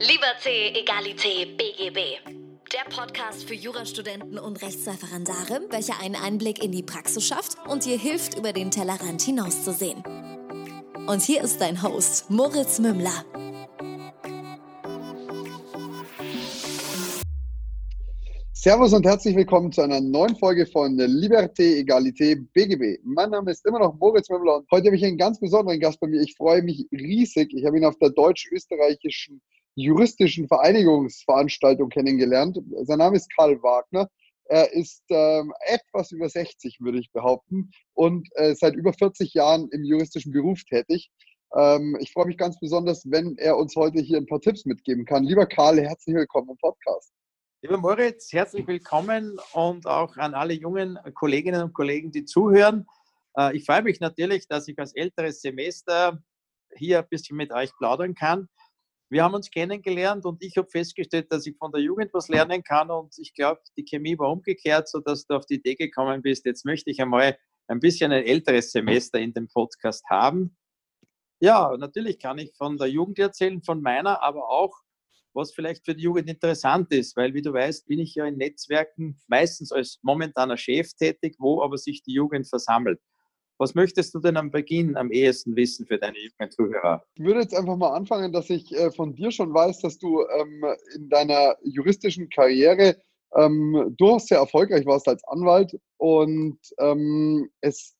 Liberté, Egalité, BGB. Der Podcast für Jurastudenten und Rechtsreferendare, welcher einen Einblick in die Praxis schafft und dir hilft, über den Tellerrand hinauszusehen. Und hier ist dein Host, Moritz Mümmler. Servus und herzlich willkommen zu einer neuen Folge von Liberté, Egalité, BGB. Mein Name ist immer noch Moritz Mümmler und heute habe ich einen ganz besonderen Gast bei mir. Ich freue mich riesig. Ich habe ihn auf der deutsch-österreichischen juristischen Vereinigungsveranstaltung kennengelernt. Sein Name ist Karl Wagner. Er ist ähm, etwas über 60, würde ich behaupten, und äh, seit über 40 Jahren im juristischen Beruf tätig. Ähm, ich freue mich ganz besonders, wenn er uns heute hier ein paar Tipps mitgeben kann. Lieber Karl, herzlich willkommen im Podcast. Lieber Moritz, herzlich willkommen und auch an alle jungen Kolleginnen und Kollegen, die zuhören. Äh, ich freue mich natürlich, dass ich als älteres Semester hier ein bisschen mit euch plaudern kann. Wir haben uns kennengelernt und ich habe festgestellt, dass ich von der Jugend was lernen kann und ich glaube, die Chemie war umgekehrt, sodass du auf die Idee gekommen bist, jetzt möchte ich einmal ein bisschen ein älteres Semester in dem Podcast haben. Ja, natürlich kann ich von der Jugend erzählen, von meiner, aber auch was vielleicht für die Jugend interessant ist, weil wie du weißt, bin ich ja in Netzwerken meistens als momentaner Chef tätig, wo aber sich die Jugend versammelt. Was möchtest du denn am Beginn am ehesten wissen für deine jungen Zuhörer? Ich würde jetzt einfach mal anfangen, dass ich äh, von dir schon weiß, dass du ähm, in deiner juristischen Karriere ähm, durchaus sehr erfolgreich warst als Anwalt und ähm, es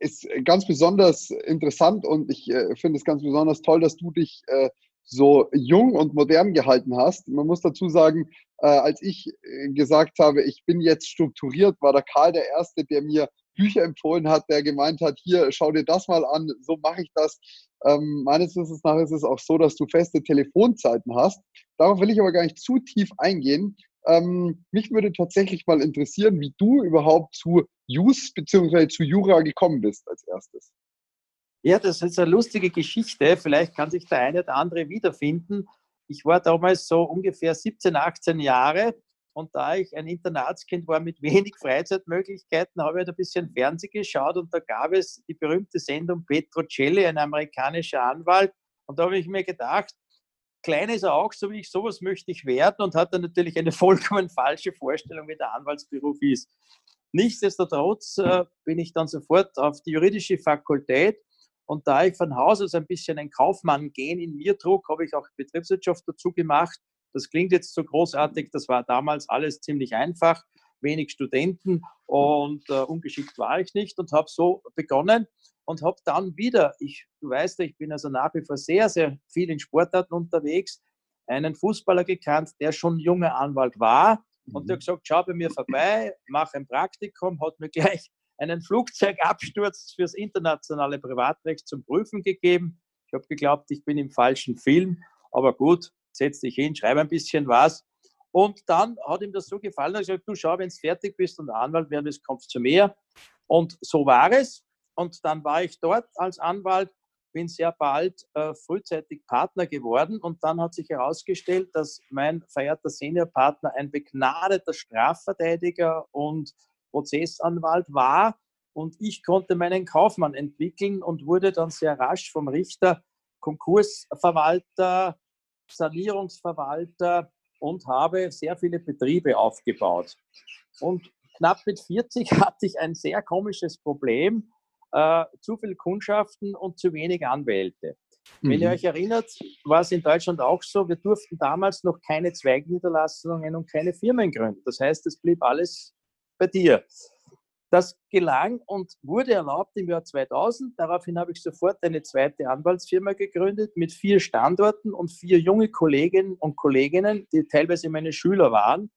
ist ganz besonders interessant und ich äh, finde es ganz besonders toll, dass du dich äh, so jung und modern gehalten hast. Man muss dazu sagen, äh, als ich äh, gesagt habe, ich bin jetzt strukturiert, war der Karl der Erste, der mir Bücher empfohlen hat, der gemeint hat, hier, schau dir das mal an, so mache ich das. Ähm, meines Wissens nach ist es auch so, dass du feste Telefonzeiten hast. Darauf will ich aber gar nicht zu tief eingehen. Ähm, mich würde tatsächlich mal interessieren, wie du überhaupt zu Jus bzw. zu Jura gekommen bist als erstes. Ja, das ist eine lustige Geschichte. Vielleicht kann sich der eine oder andere wiederfinden. Ich war damals so ungefähr 17, 18 Jahre und da ich ein Internatskind war mit wenig Freizeitmöglichkeiten, habe ich ein bisschen Fernsehen geschaut und da gab es die berühmte Sendung Petro Celli, ein amerikanischer Anwalt. Und da habe ich mir gedacht, klein ist er auch, so wie ich, sowas möchte ich werden und hatte natürlich eine vollkommen falsche Vorstellung, wie der Anwaltsberuf ist. Nichtsdestotrotz äh, bin ich dann sofort auf die juridische Fakultät und da ich von Haus aus ein bisschen ein Kaufmann-Gen in mir trug, habe ich auch Betriebswirtschaft dazu gemacht. Das klingt jetzt so großartig, das war damals alles ziemlich einfach, wenig Studenten und äh, ungeschickt war ich nicht und habe so begonnen und habe dann wieder, ich, du weißt ja, ich bin also nach wie vor sehr, sehr viel in Sportarten unterwegs, einen Fußballer gekannt, der schon junger Anwalt war und der hat mhm. gesagt, schau bei mir vorbei, mach ein Praktikum, hat mir gleich einen Flugzeugabsturz fürs internationale Privatrecht zum Prüfen gegeben. Ich habe geglaubt, ich bin im falschen Film, aber gut, setz dich hin, schreib ein bisschen was. Und dann hat ihm das so gefallen, er hat gesagt, du schau, wenn du fertig bist und Anwalt werden willst, kommst zu mir. Und so war es. Und dann war ich dort als Anwalt, bin sehr bald äh, frühzeitig Partner geworden. Und dann hat sich herausgestellt, dass mein verehrter Seniorpartner ein begnadeter Strafverteidiger und Prozessanwalt war und ich konnte meinen Kaufmann entwickeln und wurde dann sehr rasch vom Richter Konkursverwalter, Sanierungsverwalter und habe sehr viele Betriebe aufgebaut. Und knapp mit 40 hatte ich ein sehr komisches Problem, äh, zu viele Kundschaften und zu wenig Anwälte. Mhm. Wenn ihr mhm. euch erinnert, war es in Deutschland auch so, wir durften damals noch keine Zweigniederlassungen und keine Firmen gründen. Das heißt, es blieb alles bei dir. Das gelang und wurde erlaubt im Jahr 2000. Daraufhin habe ich sofort eine zweite Anwaltsfirma gegründet mit vier Standorten und vier junge Kolleginnen und Kolleginnen, die teilweise meine Schüler waren,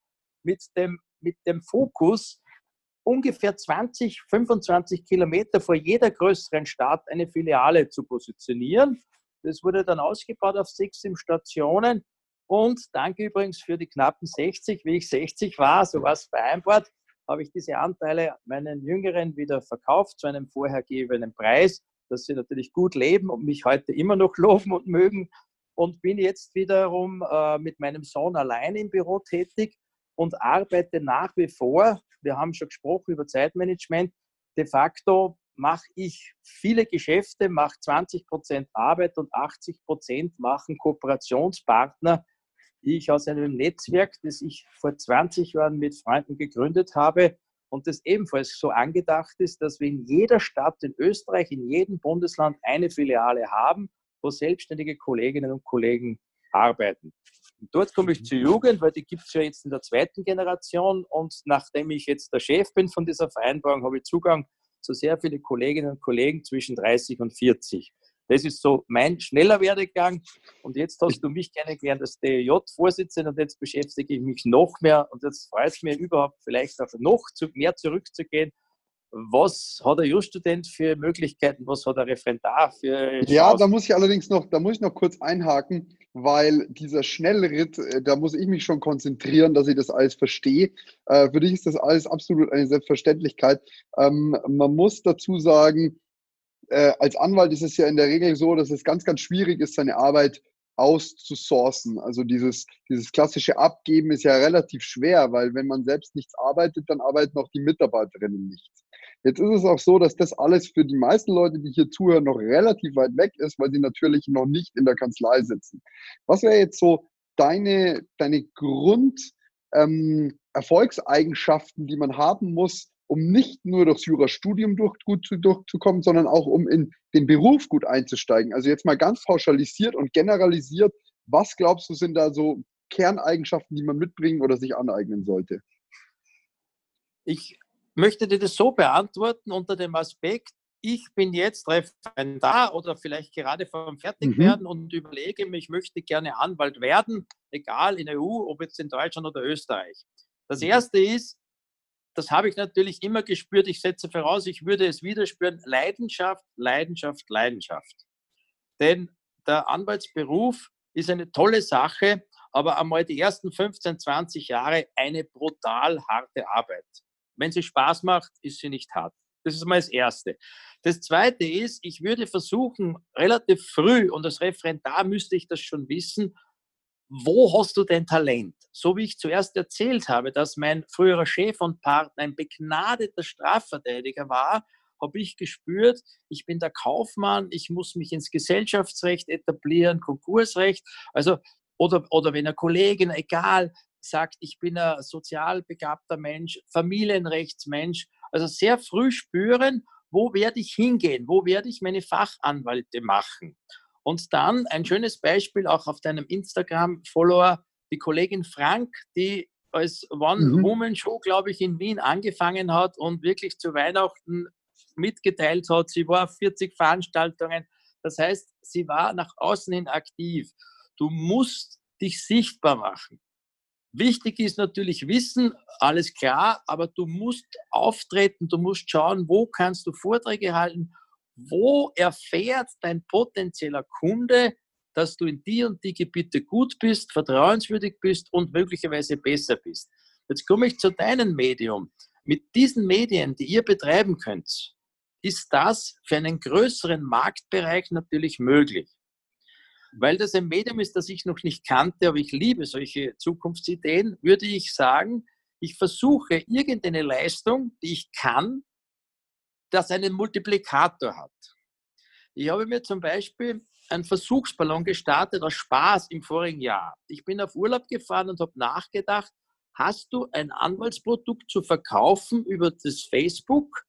mit dem, mit dem Fokus, ungefähr 20, 25 Kilometer vor jeder größeren Stadt eine Filiale zu positionieren. Das wurde dann ausgebaut auf sechs Stationen. Und danke übrigens für die knappen 60, wie ich 60 war, so war es vereinbart, habe ich diese Anteile meinen Jüngeren wieder verkauft zu einem vorhergegebenen Preis, dass sie natürlich gut leben und mich heute immer noch loben und mögen. Und bin jetzt wiederum äh, mit meinem Sohn allein im Büro tätig und arbeite nach wie vor. Wir haben schon gesprochen über Zeitmanagement. De facto mache ich viele Geschäfte, mache 20 Prozent Arbeit und 80 Prozent machen Kooperationspartner ich aus einem Netzwerk, das ich vor 20 Jahren mit Freunden gegründet habe und das ebenfalls so angedacht ist, dass wir in jeder Stadt in Österreich, in jedem Bundesland eine Filiale haben, wo selbstständige Kolleginnen und Kollegen arbeiten. Und dort komme ich zur Jugend, weil die gibt es ja jetzt in der zweiten Generation und nachdem ich jetzt der Chef bin von dieser Vereinbarung, habe ich Zugang zu sehr vielen Kolleginnen und Kollegen zwischen 30 und 40. Das ist so mein schneller Werdegang. Und jetzt hast du mich kennengelernt als DJ-Vorsitzender und jetzt beschäftige ich mich noch mehr. Und jetzt freut es mich überhaupt vielleicht auch noch mehr zurückzugehen. Was hat der Jurastudent für Möglichkeiten? Was hat der Referendar für Chancen? Ja, da muss ich allerdings noch, da muss ich noch kurz einhaken, weil dieser Schnellritt, äh, da muss ich mich schon konzentrieren, dass ich das alles verstehe. Äh, für dich ist das alles absolut eine Selbstverständlichkeit. Ähm, man muss dazu sagen, äh, als Anwalt ist es ja in der Regel so, dass es ganz, ganz schwierig ist, seine Arbeit auszusourcen. Also dieses, dieses klassische Abgeben ist ja relativ schwer, weil wenn man selbst nichts arbeitet, dann arbeiten auch die Mitarbeiterinnen nichts. Jetzt ist es auch so, dass das alles für die meisten Leute, die hier zuhören, noch relativ weit weg ist, weil sie natürlich noch nicht in der Kanzlei sitzen. Was wäre jetzt so deine, deine Grund, ähm, Erfolgseigenschaften, die man haben muss, um nicht nur durchs Jurastudium durch, gut zu, durchzukommen, sondern auch um in den Beruf gut einzusteigen. Also jetzt mal ganz pauschalisiert und generalisiert, was glaubst du sind da so Kerneigenschaften, die man mitbringen oder sich aneignen sollte? Ich möchte dir das so beantworten unter dem Aspekt, ich bin jetzt Referendar oder vielleicht gerade vom Fertigwerden mhm. und überlege mir, ich möchte gerne Anwalt werden, egal in der EU, ob jetzt in Deutschland oder Österreich. Das mhm. erste ist, das habe ich natürlich immer gespürt. Ich setze voraus, ich würde es wieder spüren. Leidenschaft, Leidenschaft, Leidenschaft. Denn der Anwaltsberuf ist eine tolle Sache, aber einmal die ersten 15, 20 Jahre eine brutal harte Arbeit. Wenn sie Spaß macht, ist sie nicht hart. Das ist mal das Erste. Das Zweite ist, ich würde versuchen, relativ früh, und als Referendar müsste ich das schon wissen, wo hast du dein Talent? So wie ich zuerst erzählt habe, dass mein früherer Chef und Partner ein begnadeter Strafverteidiger war, habe ich gespürt, ich bin der Kaufmann, ich muss mich ins Gesellschaftsrecht etablieren, Konkursrecht, also oder, oder wenn eine Kollegin, egal, sagt, ich bin ein sozial begabter Mensch, Familienrechtsmensch, also sehr früh spüren, wo werde ich hingehen, wo werde ich meine Fachanwalte machen. Und dann ein schönes Beispiel auch auf deinem Instagram-Follower, die Kollegin Frank, die als One-Woman-Show, mhm. glaube ich, in Wien angefangen hat und wirklich zu Weihnachten mitgeteilt hat. Sie war auf 40 Veranstaltungen. Das heißt, sie war nach außen hin aktiv. Du musst dich sichtbar machen. Wichtig ist natürlich Wissen, alles klar, aber du musst auftreten, du musst schauen, wo kannst du Vorträge halten, wo erfährt dein potenzieller Kunde, dass du in die und die Gebiete gut bist, vertrauenswürdig bist und möglicherweise besser bist. Jetzt komme ich zu deinem Medium. Mit diesen Medien, die ihr betreiben könnt, ist das für einen größeren Marktbereich natürlich möglich. Weil das ein Medium ist, das ich noch nicht kannte, aber ich liebe solche Zukunftsideen, würde ich sagen, ich versuche irgendeine Leistung, die ich kann, das einen Multiplikator hat. Ich habe mir zum Beispiel einen Versuchsballon gestartet aus Spaß im vorigen Jahr. Ich bin auf Urlaub gefahren und habe nachgedacht, hast du ein Anwaltsprodukt zu verkaufen über das Facebook,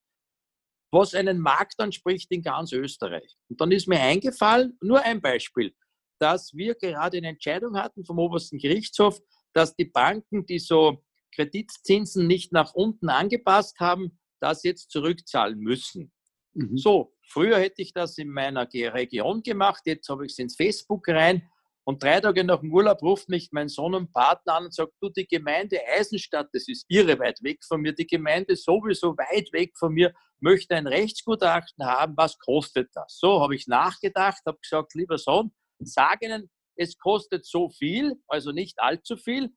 was einen Markt anspricht in ganz Österreich? Und dann ist mir eingefallen, nur ein Beispiel, dass wir gerade eine Entscheidung hatten vom obersten Gerichtshof, dass die Banken, die so Kreditzinsen nicht nach unten angepasst haben, das jetzt zurückzahlen müssen. Mhm. So, früher hätte ich das in meiner Region gemacht, jetzt habe ich es ins Facebook rein und drei Tage nach dem Urlaub ruft mich mein Sohn und Partner an und sagt, du, die Gemeinde Eisenstadt, das ist irre weit weg von mir, die Gemeinde sowieso weit weg von mir, möchte ein Rechtsgutachten haben, was kostet das? So habe ich nachgedacht, habe gesagt, lieber Sohn, sag ihnen, es kostet so viel, also nicht allzu viel.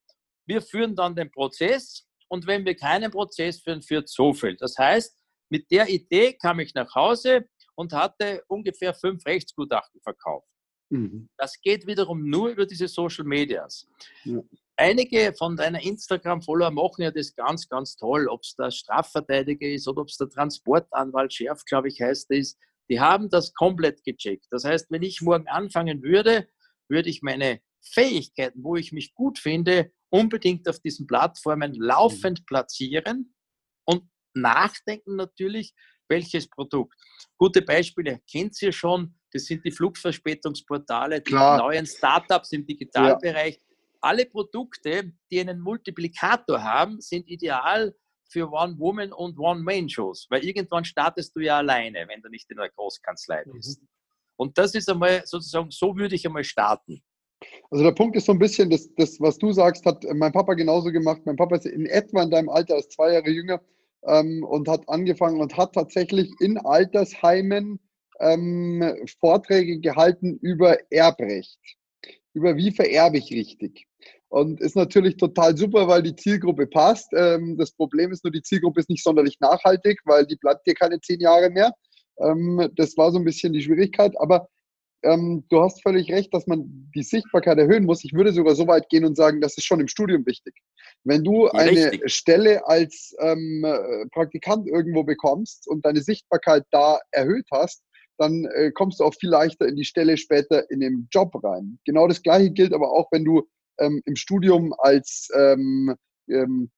Wir führen dann den Prozess, und wenn wir keinen Prozess führen, führt so viel. Das heißt, mit der Idee kam ich nach Hause und hatte ungefähr fünf Rechtsgutachten verkauft. Mhm. Das geht wiederum nur über diese Social Medias. Ja. Einige von deiner Instagram-Follower machen ja das ganz, ganz toll, ob es der Strafverteidiger ist oder ob es der Transportanwalt Schärf, glaube ich, heißt es. Die haben das komplett gecheckt. Das heißt, wenn ich morgen anfangen würde, würde ich meine Fähigkeiten, wo ich mich gut finde, unbedingt auf diesen Plattformen laufend mhm. platzieren und nachdenken natürlich, welches Produkt. Gute Beispiele kennt ihr schon, das sind die Flugverspätungsportale, die Klar. neuen Startups im Digitalbereich. Ja. Alle Produkte, die einen Multiplikator haben, sind ideal für One-Woman- und One-Man-Shows, weil irgendwann startest du ja alleine, wenn du nicht in einer Großkanzlei mhm. bist. Mhm. Und das ist einmal sozusagen, so würde ich einmal starten. Also der Punkt ist so ein bisschen, das, das, was du sagst, hat mein Papa genauso gemacht. Mein Papa ist in etwa in deinem Alter, ist zwei Jahre jünger ähm, und hat angefangen und hat tatsächlich in Altersheimen ähm, Vorträge gehalten über Erbrecht, über wie vererbe ich richtig. Und ist natürlich total super, weil die Zielgruppe passt. Ähm, das Problem ist nur, die Zielgruppe ist nicht sonderlich nachhaltig, weil die bleibt dir keine zehn Jahre mehr. Ähm, das war so ein bisschen die Schwierigkeit. Aber ähm, du hast völlig recht, dass man die Sichtbarkeit erhöhen muss. Ich würde sogar so weit gehen und sagen, das ist schon im Studium wichtig. Wenn du eine Richtig. Stelle als ähm, Praktikant irgendwo bekommst und deine Sichtbarkeit da erhöht hast, dann äh, kommst du auch viel leichter in die Stelle später in den Job rein. Genau das Gleiche gilt aber auch, wenn du ähm, im Studium als ähm, ähm,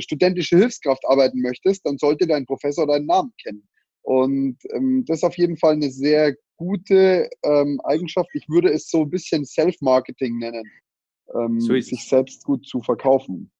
studentische Hilfskraft arbeiten möchtest, dann sollte dein Professor deinen Namen kennen. Und ähm, das ist auf jeden Fall eine sehr gute ähm, Eigenschaft. Ich würde es so ein bisschen Self-Marketing nennen, ähm, so sich selbst gut zu verkaufen.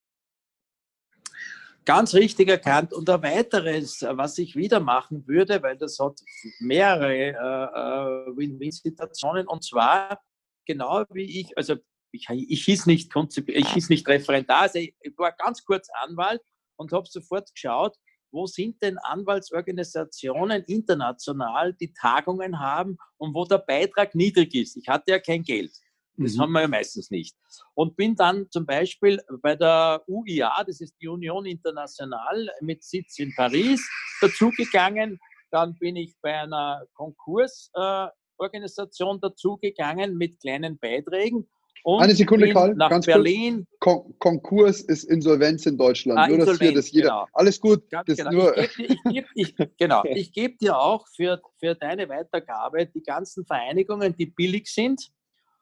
Ganz richtig erkannt. Und ein weiteres, was ich wieder machen würde, weil das hat mehrere äh, äh, Win-Win-Situationen, und zwar genau wie ich, also ich, ich hieß nicht ich hieß nicht Referendar, also ich war ganz kurz Anwalt und habe sofort geschaut, wo sind denn Anwaltsorganisationen international, die Tagungen haben und wo der Beitrag niedrig ist. Ich hatte ja kein Geld. Das mhm. haben wir ja meistens nicht. Und bin dann zum Beispiel bei der UIA, das ist die Union International mit Sitz in Paris, dazugegangen. Dann bin ich bei einer Konkursorganisation äh, dazugegangen mit kleinen Beiträgen und Eine Sekunde, Karl. Nach ganz Berlin. Kon Konkurs ist Insolvenz in Deutschland. Ah, nur, dass hier das jeder. Genau. Alles gut. das genau. Nur ich gebe dir, ich geb, genau. ich geb dir auch für, für deine Weitergabe die ganzen Vereinigungen, die billig sind.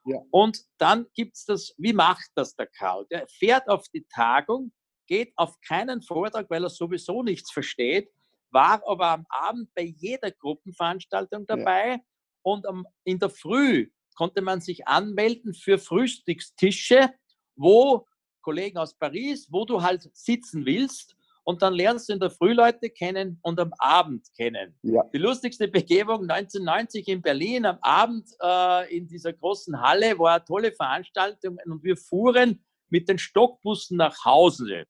Ja. Und dann gibt es das, wie macht das der Karl? Der fährt auf die Tagung, geht auf keinen Vortrag, weil er sowieso nichts versteht, war aber am Abend bei jeder Gruppenveranstaltung dabei ja. und am, in der Früh konnte man sich anmelden für Frühstückstische, wo Kollegen aus Paris, wo du halt sitzen willst. Und dann lernst du in der Früh Leute kennen und am Abend kennen. Ja. Die lustigste Begebung 1990 in Berlin am Abend äh, in dieser großen Halle war eine tolle Veranstaltung und wir fuhren mit den Stockbussen nach Hause.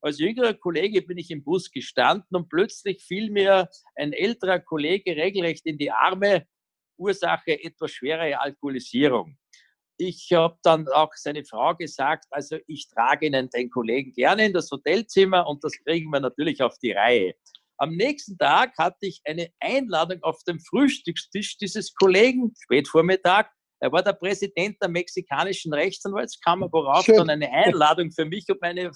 Als jüngerer Kollege bin ich im Bus gestanden und plötzlich fiel mir ein älterer Kollege regelrecht in die Arme Ursache etwas schwere Alkoholisierung. Ich habe dann auch seine Frau gesagt, also ich trage Ihnen den Kollegen gerne in das Hotelzimmer und das kriegen wir natürlich auf die Reihe. Am nächsten Tag hatte ich eine Einladung auf dem Frühstückstisch dieses Kollegen, Spätvormittag. Er war der Präsident der mexikanischen Rechtsanwaltskammer, worauf Schön. dann eine Einladung für mich und meine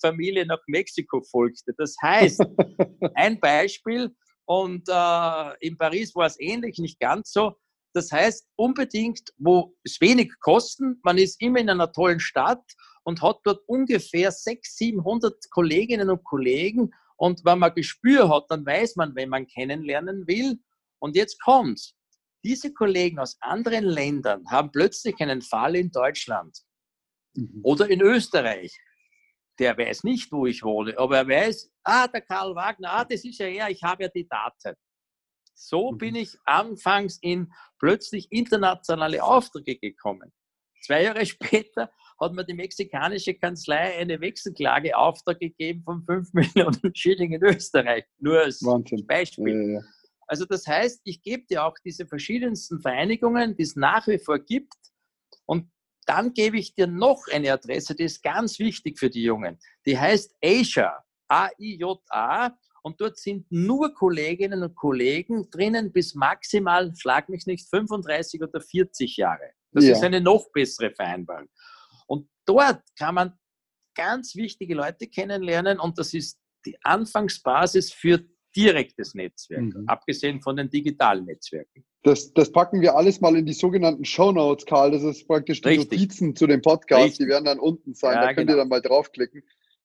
Familie nach Mexiko folgte. Das heißt, ein Beispiel, und äh, in Paris war es ähnlich, nicht ganz so. Das heißt, unbedingt, wo es wenig kosten, man ist immer in einer tollen Stadt und hat dort ungefähr 600, 700 Kolleginnen und Kollegen. Und wenn man Gespür hat, dann weiß man, wenn man kennenlernen will. Und jetzt kommt's. Diese Kollegen aus anderen Ländern haben plötzlich einen Fall in Deutschland mhm. oder in Österreich der weiß nicht, wo ich wohne, aber er weiß, ah, der Karl Wagner, ah, das ist ja er, ich habe ja die Daten. So mhm. bin ich anfangs in plötzlich internationale Aufträge gekommen. Zwei Jahre später hat mir die mexikanische Kanzlei eine Wechselklage Auftrag gegeben von 5 Millionen Schilling in Österreich. Nur als Wahnsinn. Beispiel. Ja, ja. Also das heißt, ich gebe dir auch diese verschiedensten Vereinigungen, die es nach wie vor gibt. Und dann gebe ich dir noch eine Adresse, die ist ganz wichtig für die Jungen. Die heißt Asia, A-I-J-A. Und dort sind nur Kolleginnen und Kollegen drinnen bis maximal, schlag mich nicht, 35 oder 40 Jahre. Das ja. ist eine noch bessere Vereinbarung. Und dort kann man ganz wichtige Leute kennenlernen und das ist die Anfangsbasis für direktes Netzwerk, mhm. abgesehen von den digitalen Netzwerken. Das, das packen wir alles mal in die sogenannten Show Notes, Karl. Das ist praktisch die Richtig. Notizen zu dem Podcast. Richtig. Die werden dann unten sein. Ja, da könnt genau. ihr dann mal draufklicken.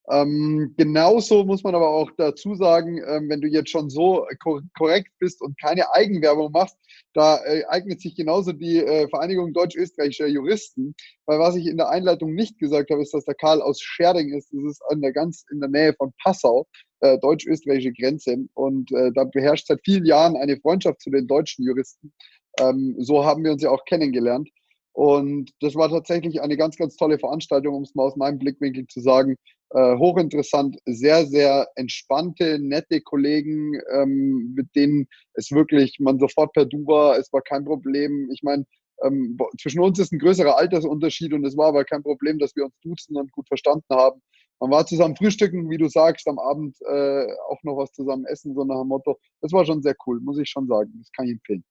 Ähm, genauso muss man aber auch dazu sagen, ähm, wenn du jetzt schon so kor korrekt bist und keine Eigenwerbung machst, da äh, eignet sich genauso die äh, Vereinigung deutsch-österreichischer Juristen. Weil was ich in der Einleitung nicht gesagt habe, ist, dass der Karl aus Scherding ist. Das ist an der ganz in der Nähe von Passau, äh, deutsch-österreichische Grenze. Und äh, da beherrscht seit vielen Jahren eine Freundschaft zu den deutschen Juristen. Ähm, so haben wir uns ja auch kennengelernt. Und das war tatsächlich eine ganz, ganz tolle Veranstaltung, um es mal aus meinem Blickwinkel zu sagen. Äh, hochinteressant, sehr, sehr entspannte, nette Kollegen, ähm, mit denen es wirklich, man sofort per Du war, es war kein Problem. Ich meine, ähm, zwischen uns ist ein größerer Altersunterschied und es war aber kein Problem, dass wir uns duzen und gut verstanden haben. Man war zusammen frühstücken, wie du sagst, am Abend äh, auch noch was zusammen essen, so nach dem Motto. Das war schon sehr cool, muss ich schon sagen. Das kann ich empfehlen.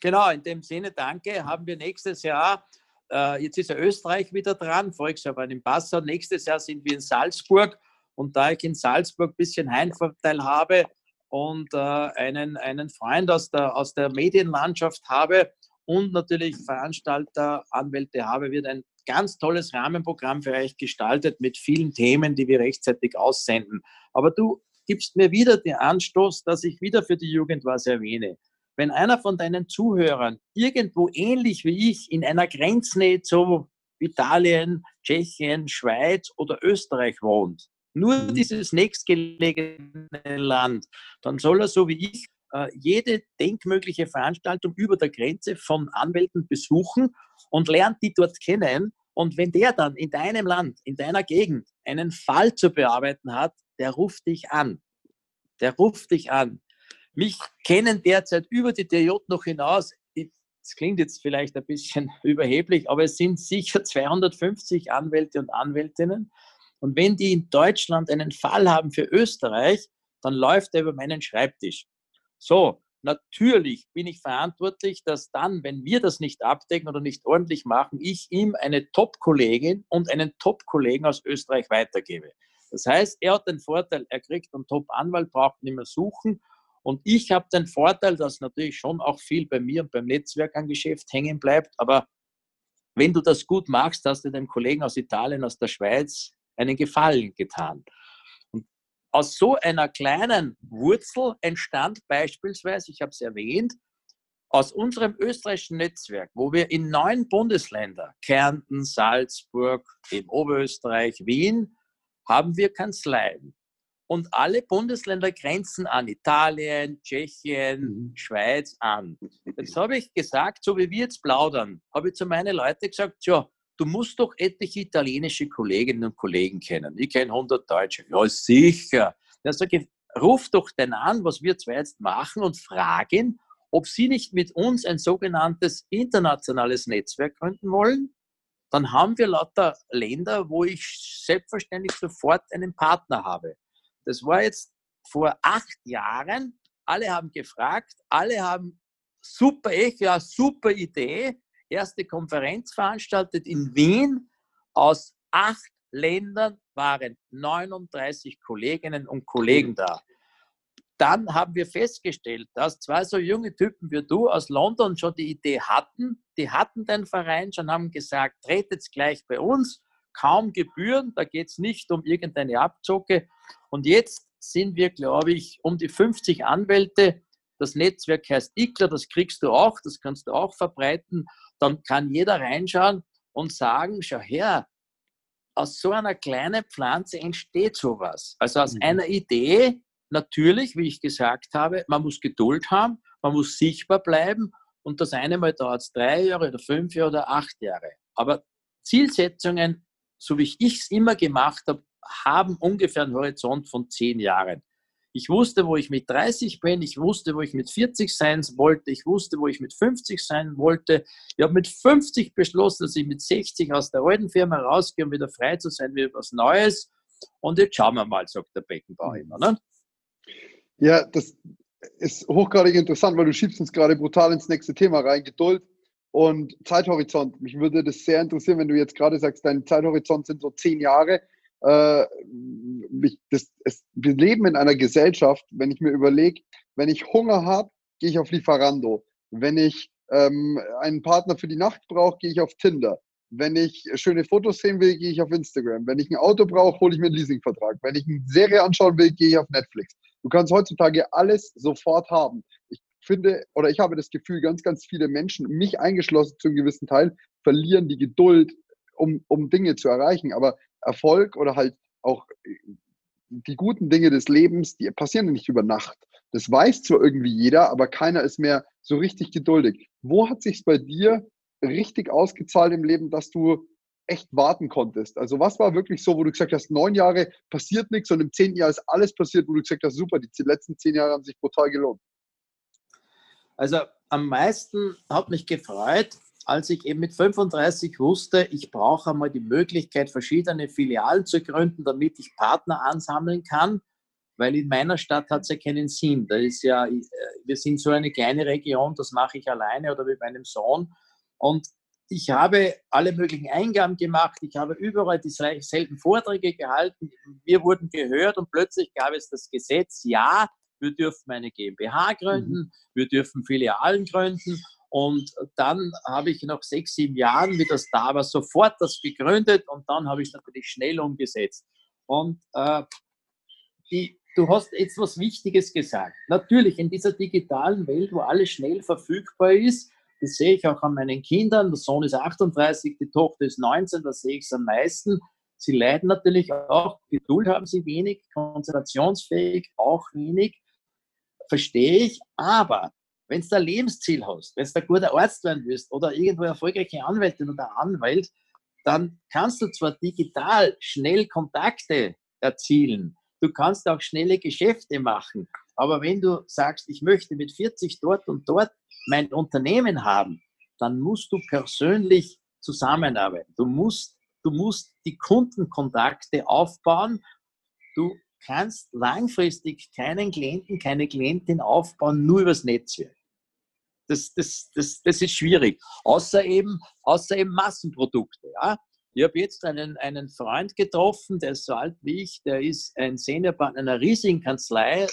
Genau, in dem Sinne, danke. Haben wir nächstes Jahr, äh, jetzt ist ja Österreich wieder dran, voriges Jahr waren in Passau, nächstes Jahr sind wir in Salzburg. Und da ich in Salzburg ein bisschen Heimvorteil habe und äh, einen, einen Freund aus der, aus der Medienlandschaft habe und natürlich Veranstalter, Anwälte habe, wird ein ganz tolles Rahmenprogramm für euch gestaltet mit vielen Themen, die wir rechtzeitig aussenden. Aber du gibst mir wieder den Anstoß, dass ich wieder für die Jugend was erwähne wenn einer von deinen Zuhörern irgendwo ähnlich wie ich in einer Grenznähe zu Italien, Tschechien, Schweiz oder Österreich wohnt, nur mhm. dieses nächstgelegene Land, dann soll er so wie ich jede denkmögliche Veranstaltung über der Grenze von Anwälten besuchen und lernt die dort kennen. Und wenn der dann in deinem Land, in deiner Gegend einen Fall zu bearbeiten hat, der ruft dich an. Der ruft dich an. Mich kennen derzeit über die DJ noch hinaus, das klingt jetzt vielleicht ein bisschen überheblich, aber es sind sicher 250 Anwälte und Anwältinnen. Und wenn die in Deutschland einen Fall haben für Österreich, dann läuft er über meinen Schreibtisch. So, natürlich bin ich verantwortlich, dass dann, wenn wir das nicht abdecken oder nicht ordentlich machen, ich ihm eine Top-Kollegin und einen Top-Kollegen aus Österreich weitergebe. Das heißt, er hat den Vorteil, er kriegt einen Top-Anwalt, braucht nicht mehr suchen und ich habe den Vorteil, dass natürlich schon auch viel bei mir und beim Netzwerk an Geschäft hängen bleibt. Aber wenn du das gut machst, hast du dem Kollegen aus Italien, aus der Schweiz einen Gefallen getan. Aus so einer kleinen Wurzel entstand beispielsweise, ich habe es erwähnt, aus unserem österreichischen Netzwerk, wo wir in neun Bundesländer, Kärnten, Salzburg, in Oberösterreich, Wien, haben wir Kanzleien und alle Bundesländer grenzen an Italien, Tschechien, mhm. Schweiz an. Jetzt habe ich gesagt, so wie wir jetzt plaudern, habe ich zu meinen Leuten gesagt, ja, du musst doch etliche italienische Kolleginnen und Kollegen kennen. Ich kenne 100 Deutsche. Ja, sicher. Dann sage ich, ruf doch den an, was wir zwei jetzt machen und fragen, ob sie nicht mit uns ein sogenanntes internationales Netzwerk gründen wollen. Dann haben wir lauter Länder, wo ich selbstverständlich sofort einen Partner habe. Das war jetzt vor acht Jahren. Alle haben gefragt, alle haben super, echt, ja, super Idee. Erste Konferenz veranstaltet in Wien. Aus acht Ländern waren 39 Kolleginnen und Kollegen da. Dann haben wir festgestellt, dass zwei so junge Typen wie du aus London schon die Idee hatten. Die hatten den Verein schon, haben gesagt, tretet gleich bei uns kaum Gebühren, da geht es nicht um irgendeine Abzocke. Und jetzt sind wir, glaube ich, um die 50 Anwälte. Das Netzwerk heißt ICLA, das kriegst du auch, das kannst du auch verbreiten. Dann kann jeder reinschauen und sagen, schau her, aus so einer kleinen Pflanze entsteht sowas. Also aus mhm. einer Idee, natürlich, wie ich gesagt habe, man muss Geduld haben, man muss sichtbar bleiben und das eine Mal dauert es drei Jahre oder fünf Jahre oder acht Jahre. Aber Zielsetzungen so wie ich es immer gemacht habe, haben ungefähr einen Horizont von zehn Jahren. Ich wusste, wo ich mit 30 bin, ich wusste, wo ich mit 40 sein wollte, ich wusste, wo ich mit 50 sein wollte. Ich habe mit 50 beschlossen, dass ich mit 60 aus der alten Firma rausgehe, um wieder frei zu sein, wieder was Neues. Und jetzt schauen wir mal, sagt der Beckenbauer immer. Ne? Ja, das ist hochgradig interessant, weil du schiebst uns gerade brutal ins nächste Thema rein. Geduld und Zeithorizont. Mich würde das sehr interessieren, wenn du jetzt gerade sagst, dein Zeithorizont sind so zehn Jahre. Äh, ich, das, es, wir leben in einer Gesellschaft, wenn ich mir überlege, wenn ich Hunger habe, gehe ich auf Lieferando. Wenn ich ähm, einen Partner für die Nacht brauche, gehe ich auf Tinder. Wenn ich schöne Fotos sehen will, gehe ich auf Instagram. Wenn ich ein Auto brauche, hole ich mir einen Leasingvertrag. Wenn ich eine Serie anschauen will, gehe ich auf Netflix. Du kannst heutzutage alles sofort haben. Ich finde, oder ich habe das Gefühl, ganz, ganz viele Menschen, mich eingeschlossen zu einem gewissen Teil, verlieren die Geduld, um, um Dinge zu erreichen. Aber Erfolg oder halt auch äh, die guten Dinge des Lebens, die passieren nicht über Nacht. Das weiß zwar irgendwie jeder, aber keiner ist mehr so richtig geduldig. Wo hat sich bei dir richtig ausgezahlt im Leben, dass du echt warten konntest? Also was war wirklich so, wo du gesagt hast, neun Jahre passiert nichts und im zehnten Jahr ist alles passiert, wo du gesagt hast, super, die letzten zehn Jahre haben sich brutal gelohnt? Also am meisten hat mich gefreut, als ich eben mit 35 wusste, ich brauche einmal die Möglichkeit, verschiedene Filialen zu gründen, damit ich Partner ansammeln kann, weil in meiner Stadt hat es ja keinen Sinn. Da ist ja, äh, wir sind so eine kleine Region, das mache ich alleine oder mit meinem Sohn. Und ich habe alle möglichen Eingaben gemacht, ich habe überall dieselben Vorträge gehalten, wir wurden gehört und plötzlich gab es das Gesetz, ja, wir dürfen eine GmbH gründen, mhm. wir dürfen Filialen gründen und dann habe ich nach sechs, sieben Jahren, wie das da war, sofort das gegründet und dann habe ich es natürlich schnell umgesetzt. Und äh, die, du hast jetzt was Wichtiges gesagt. Natürlich, in dieser digitalen Welt, wo alles schnell verfügbar ist, das sehe ich auch an meinen Kindern. Der Sohn ist 38, die Tochter ist 19, da sehe ich es am meisten. Sie leiden natürlich auch, Geduld haben sie wenig, konzentrationsfähig auch wenig, verstehe ich, aber wenn du ein Lebensziel hast, wenn du ein guter Arzt werden willst oder irgendwo erfolgreiche Anwältin oder Anwalt, dann kannst du zwar digital schnell Kontakte erzielen, du kannst auch schnelle Geschäfte machen, aber wenn du sagst, ich möchte mit 40 dort und dort mein Unternehmen haben, dann musst du persönlich zusammenarbeiten. Du musst, du musst die Kundenkontakte aufbauen. Du kannst langfristig keinen Klienten, keine Klientin aufbauen, nur übers Netzwerk das, das, das, das ist schwierig. Außer eben, außer eben Massenprodukte. Ja? Ich habe jetzt einen, einen Freund getroffen, der ist so alt wie ich, der ist ein Seniorpartner einer riesigen Kanzlei,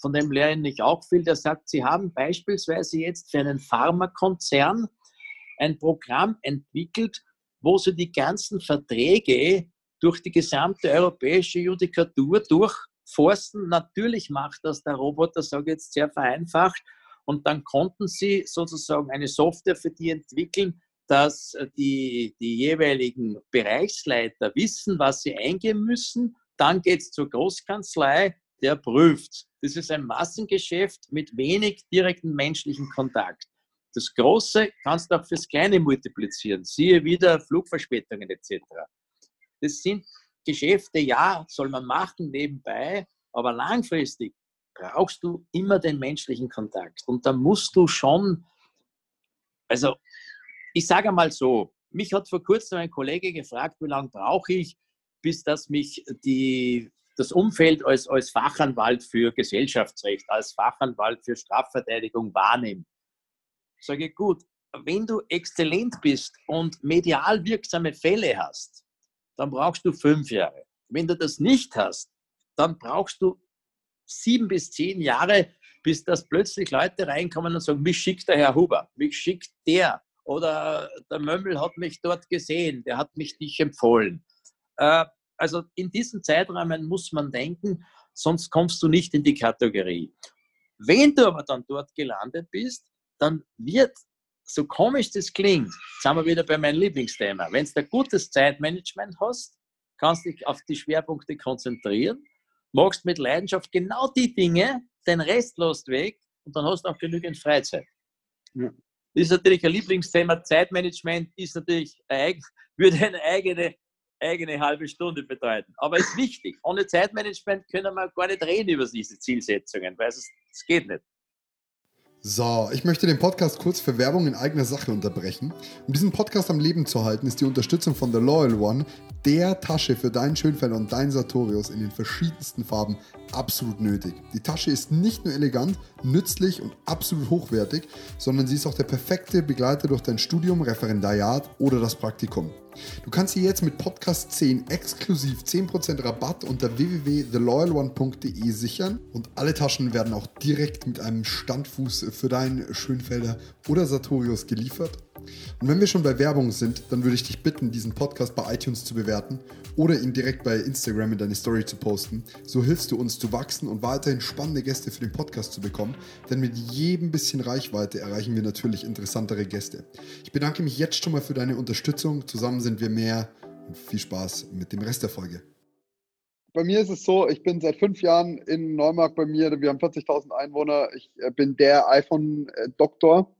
von dem lerne ich auch viel, der sagt, sie haben beispielsweise jetzt für einen Pharmakonzern ein Programm entwickelt, wo sie die ganzen Verträge durch die gesamte europäische Judikatur durchforsten. Natürlich macht das der Roboter, sage ich jetzt sehr vereinfacht, und dann konnten sie sozusagen eine Software für die entwickeln, dass äh, die, die jeweiligen Bereichsleiter wissen, was sie eingeben müssen. Dann geht es zur Großkanzlei, der prüft. Das ist ein Massengeschäft mit wenig direkten menschlichen Kontakt. Das Große kannst du auch fürs Kleine multiplizieren. Siehe wieder Flugverspätungen etc. Das sind Geschäfte, ja, soll man machen nebenbei, aber langfristig brauchst du immer den menschlichen Kontakt. Und da musst du schon, also ich sage mal so, mich hat vor kurzem ein Kollege gefragt, wie lange brauche ich, bis dass mich die, das Umfeld als, als Fachanwalt für Gesellschaftsrecht, als Fachanwalt für Strafverteidigung wahrnimmt. Sage ich, gut, wenn du exzellent bist und medial wirksame Fälle hast, dann brauchst du fünf Jahre. Wenn du das nicht hast, dann brauchst du sieben bis zehn Jahre, bis das plötzlich Leute reinkommen und sagen, mich schickt der Herr Huber, mich schickt der oder der Mömmel hat mich dort gesehen, der hat mich nicht empfohlen. Äh, also in diesen Zeiträumen muss man denken, sonst kommst du nicht in die Kategorie. Wenn du aber dann dort gelandet bist, dann wird, so komisch das klingt, sind wir wieder bei meinem Lieblingsthema, wenn du ein gutes Zeitmanagement hast, kannst du dich auf die Schwerpunkte konzentrieren machst mit Leidenschaft genau die Dinge, den Rest lässt weg und dann hast du auch genügend Freizeit. Ja. Das ist natürlich ein Lieblingsthema. Zeitmanagement ist natürlich, würde eine eigene, eigene halbe Stunde bedeuten. Aber ist wichtig. Ohne Zeitmanagement können wir gar nicht reden über diese Zielsetzungen, weil es, es geht nicht. So, ich möchte den Podcast kurz für Werbung in eigener Sache unterbrechen. Um diesen Podcast am Leben zu halten, ist die Unterstützung von The Loyal One der Tasche für deinen Schönfelder und deinen Sartorius in den verschiedensten Farben absolut nötig. Die Tasche ist nicht nur elegant, nützlich und absolut hochwertig, sondern sie ist auch der perfekte Begleiter durch dein Studium, Referendariat oder das Praktikum. Du kannst sie jetzt mit Podcast 10 exklusiv 10% Rabatt unter www.theloyalone.de sichern und alle Taschen werden auch direkt mit einem Standfuß für deinen Schönfelder oder Sartorius geliefert. Und wenn wir schon bei Werbung sind, dann würde ich dich bitten, diesen Podcast bei iTunes zu bewerten oder ihn direkt bei Instagram in deine Story zu posten. So hilfst du uns zu wachsen und weiterhin spannende Gäste für den Podcast zu bekommen, denn mit jedem bisschen Reichweite erreichen wir natürlich interessantere Gäste. Ich bedanke mich jetzt schon mal für deine Unterstützung. Zusammen sind wir mehr und viel Spaß mit dem Rest der Folge. Bei mir ist es so, ich bin seit fünf Jahren in Neumarkt bei mir. Wir haben 40.000 Einwohner. Ich äh, bin der iPhone-Doktor.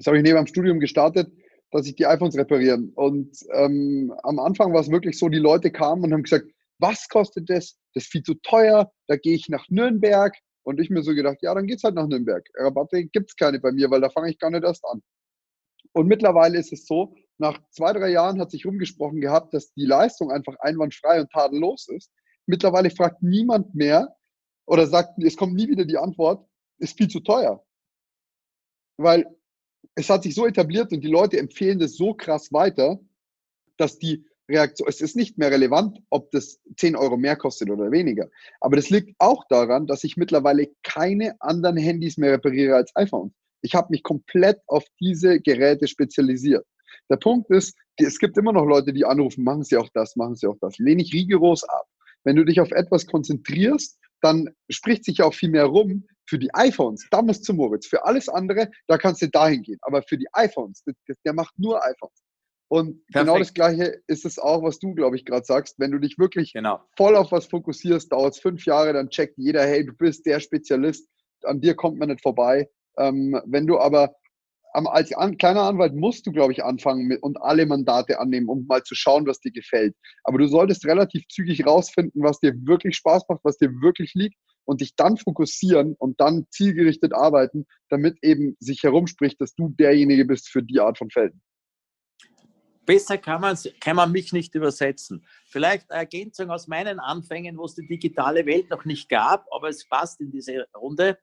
Das habe ich neben dem Studium gestartet, dass ich die iPhones repariere. Und ähm, am Anfang war es wirklich so, die Leute kamen und haben gesagt, was kostet das? Das ist viel zu teuer, da gehe ich nach Nürnberg. Und ich mir so gedacht, ja, dann geht's halt nach Nürnberg. Rabatte gibt es keine bei mir, weil da fange ich gar nicht erst an. Und mittlerweile ist es so, nach zwei, drei Jahren hat sich rumgesprochen gehabt, dass die Leistung einfach einwandfrei und tadellos ist. Mittlerweile fragt niemand mehr oder sagt, es kommt nie wieder die Antwort, ist viel zu teuer. Weil es hat sich so etabliert und die Leute empfehlen das so krass weiter, dass die Reaktion, es ist nicht mehr relevant, ob das 10 Euro mehr kostet oder weniger. Aber das liegt auch daran, dass ich mittlerweile keine anderen Handys mehr repariere als iPhone. Ich habe mich komplett auf diese Geräte spezialisiert. Der Punkt ist, es gibt immer noch Leute, die anrufen, machen Sie auch das, machen Sie auch das. Lehne ich rigoros ab. Wenn du dich auf etwas konzentrierst, dann spricht sich auch viel mehr rum, für die iPhones, da musst du Moritz. Für alles andere, da kannst du dahin gehen. Aber für die iPhones, der, der macht nur iPhones. Und genau Perfekt. genau das Gleiche ist es auch, was du, glaube ich, gerade sagst. Wenn du dich wirklich genau. voll auf was fokussierst, dauert es fünf Jahre, dann checkt jeder, hey, du bist der Spezialist, an dir kommt man nicht vorbei. Ähm, wenn du aber als an, kleiner Anwalt musst du, glaube ich, anfangen mit, und alle Mandate annehmen, um mal zu schauen, was dir gefällt. Aber du solltest relativ zügig rausfinden, was dir wirklich Spaß macht, was dir wirklich liegt und dich dann fokussieren und dann zielgerichtet arbeiten, damit eben sich herumspricht, dass du derjenige bist für die Art von Felden. Besser kann, kann man mich nicht übersetzen. Vielleicht eine Ergänzung aus meinen Anfängen, wo es die digitale Welt noch nicht gab, aber es passt in diese Runde.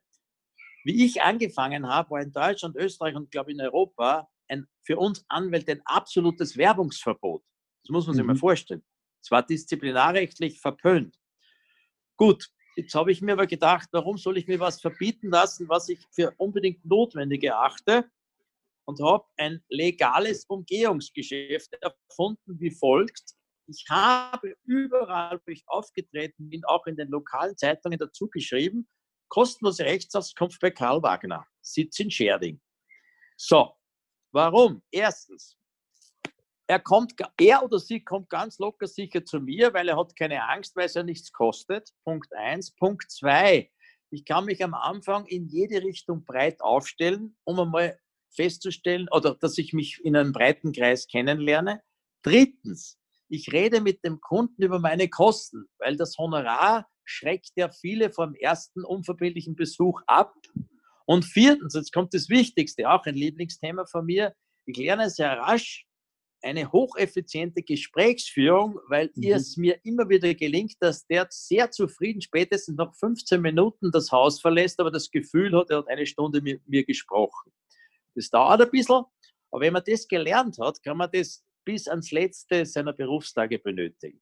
Wie ich angefangen habe, war in Deutschland, Österreich und glaube in Europa ein, für uns Anwälte ein absolutes Werbungsverbot. Das muss man sich mhm. mal vorstellen. Es war disziplinarrechtlich verpönt. Gut, Jetzt habe ich mir aber gedacht, warum soll ich mir was verbieten lassen, was ich für unbedingt notwendig erachte? Und habe ein legales Umgehungsgeschäft erfunden wie folgt. Ich habe überall, wo ich aufgetreten bin, auch in den lokalen Zeitungen dazu geschrieben, kostenlose Rechtsauskunft bei Karl Wagner, Sitz in Scherding. So, warum? Erstens, er kommt, er oder sie kommt ganz locker sicher zu mir, weil er hat keine Angst, weil es ja nichts kostet. Punkt eins. Punkt zwei. Ich kann mich am Anfang in jede Richtung breit aufstellen, um einmal festzustellen oder dass ich mich in einem breiten Kreis kennenlerne. Drittens, ich rede mit dem Kunden über meine Kosten, weil das Honorar schreckt ja viele vom ersten unverbindlichen Besuch ab. Und viertens, jetzt kommt das Wichtigste, auch ein Lieblingsthema von mir. Ich lerne sehr rasch, eine hocheffiziente Gesprächsführung, weil mhm. es mir immer wieder gelingt, dass der sehr zufrieden spätestens nach 15 Minuten das Haus verlässt, aber das Gefühl hat, er hat eine Stunde mit mir gesprochen. Das dauert ein bisschen, aber wenn man das gelernt hat, kann man das bis ans letzte seiner Berufstage benötigen.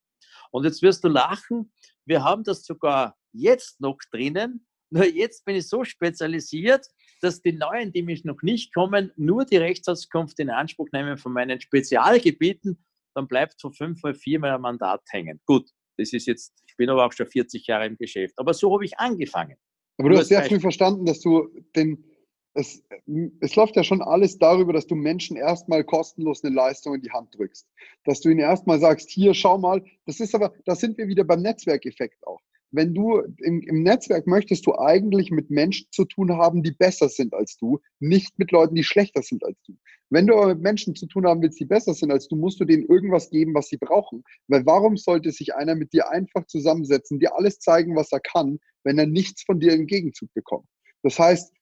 Und jetzt wirst du lachen, wir haben das sogar jetzt noch drinnen, nur jetzt bin ich so spezialisiert, dass die Neuen, die mich noch nicht kommen, nur die Rechtsauskunft in Anspruch nehmen von meinen Spezialgebieten, dann bleibt von fünf mal viermal ein Mandat hängen. Gut, das ist jetzt, ich bin aber auch schon 40 Jahre im Geschäft, aber so habe ich angefangen. Aber du hast sehr früh verstanden, dass du den, es, es läuft ja schon alles darüber, dass du Menschen erstmal kostenlos eine Leistung in die Hand drückst. Dass du ihnen erstmal sagst, hier, schau mal, das ist aber, da sind wir wieder beim Netzwerkeffekt auch wenn du im, im, Netzwerk möchtest du eigentlich mit Menschen zu tun haben, die besser sind als du, nicht mit Leuten, die schlechter sind als du. Wenn du aber mit Menschen zu tun haben willst, die besser sind als du, musst du denen irgendwas geben, was sie brauchen. Weil warum sollte sich einer mit dir einfach zusammensetzen, dir alles zeigen, was er kann, wenn er nichts von dir im Gegenzug bekommt? Das heißt,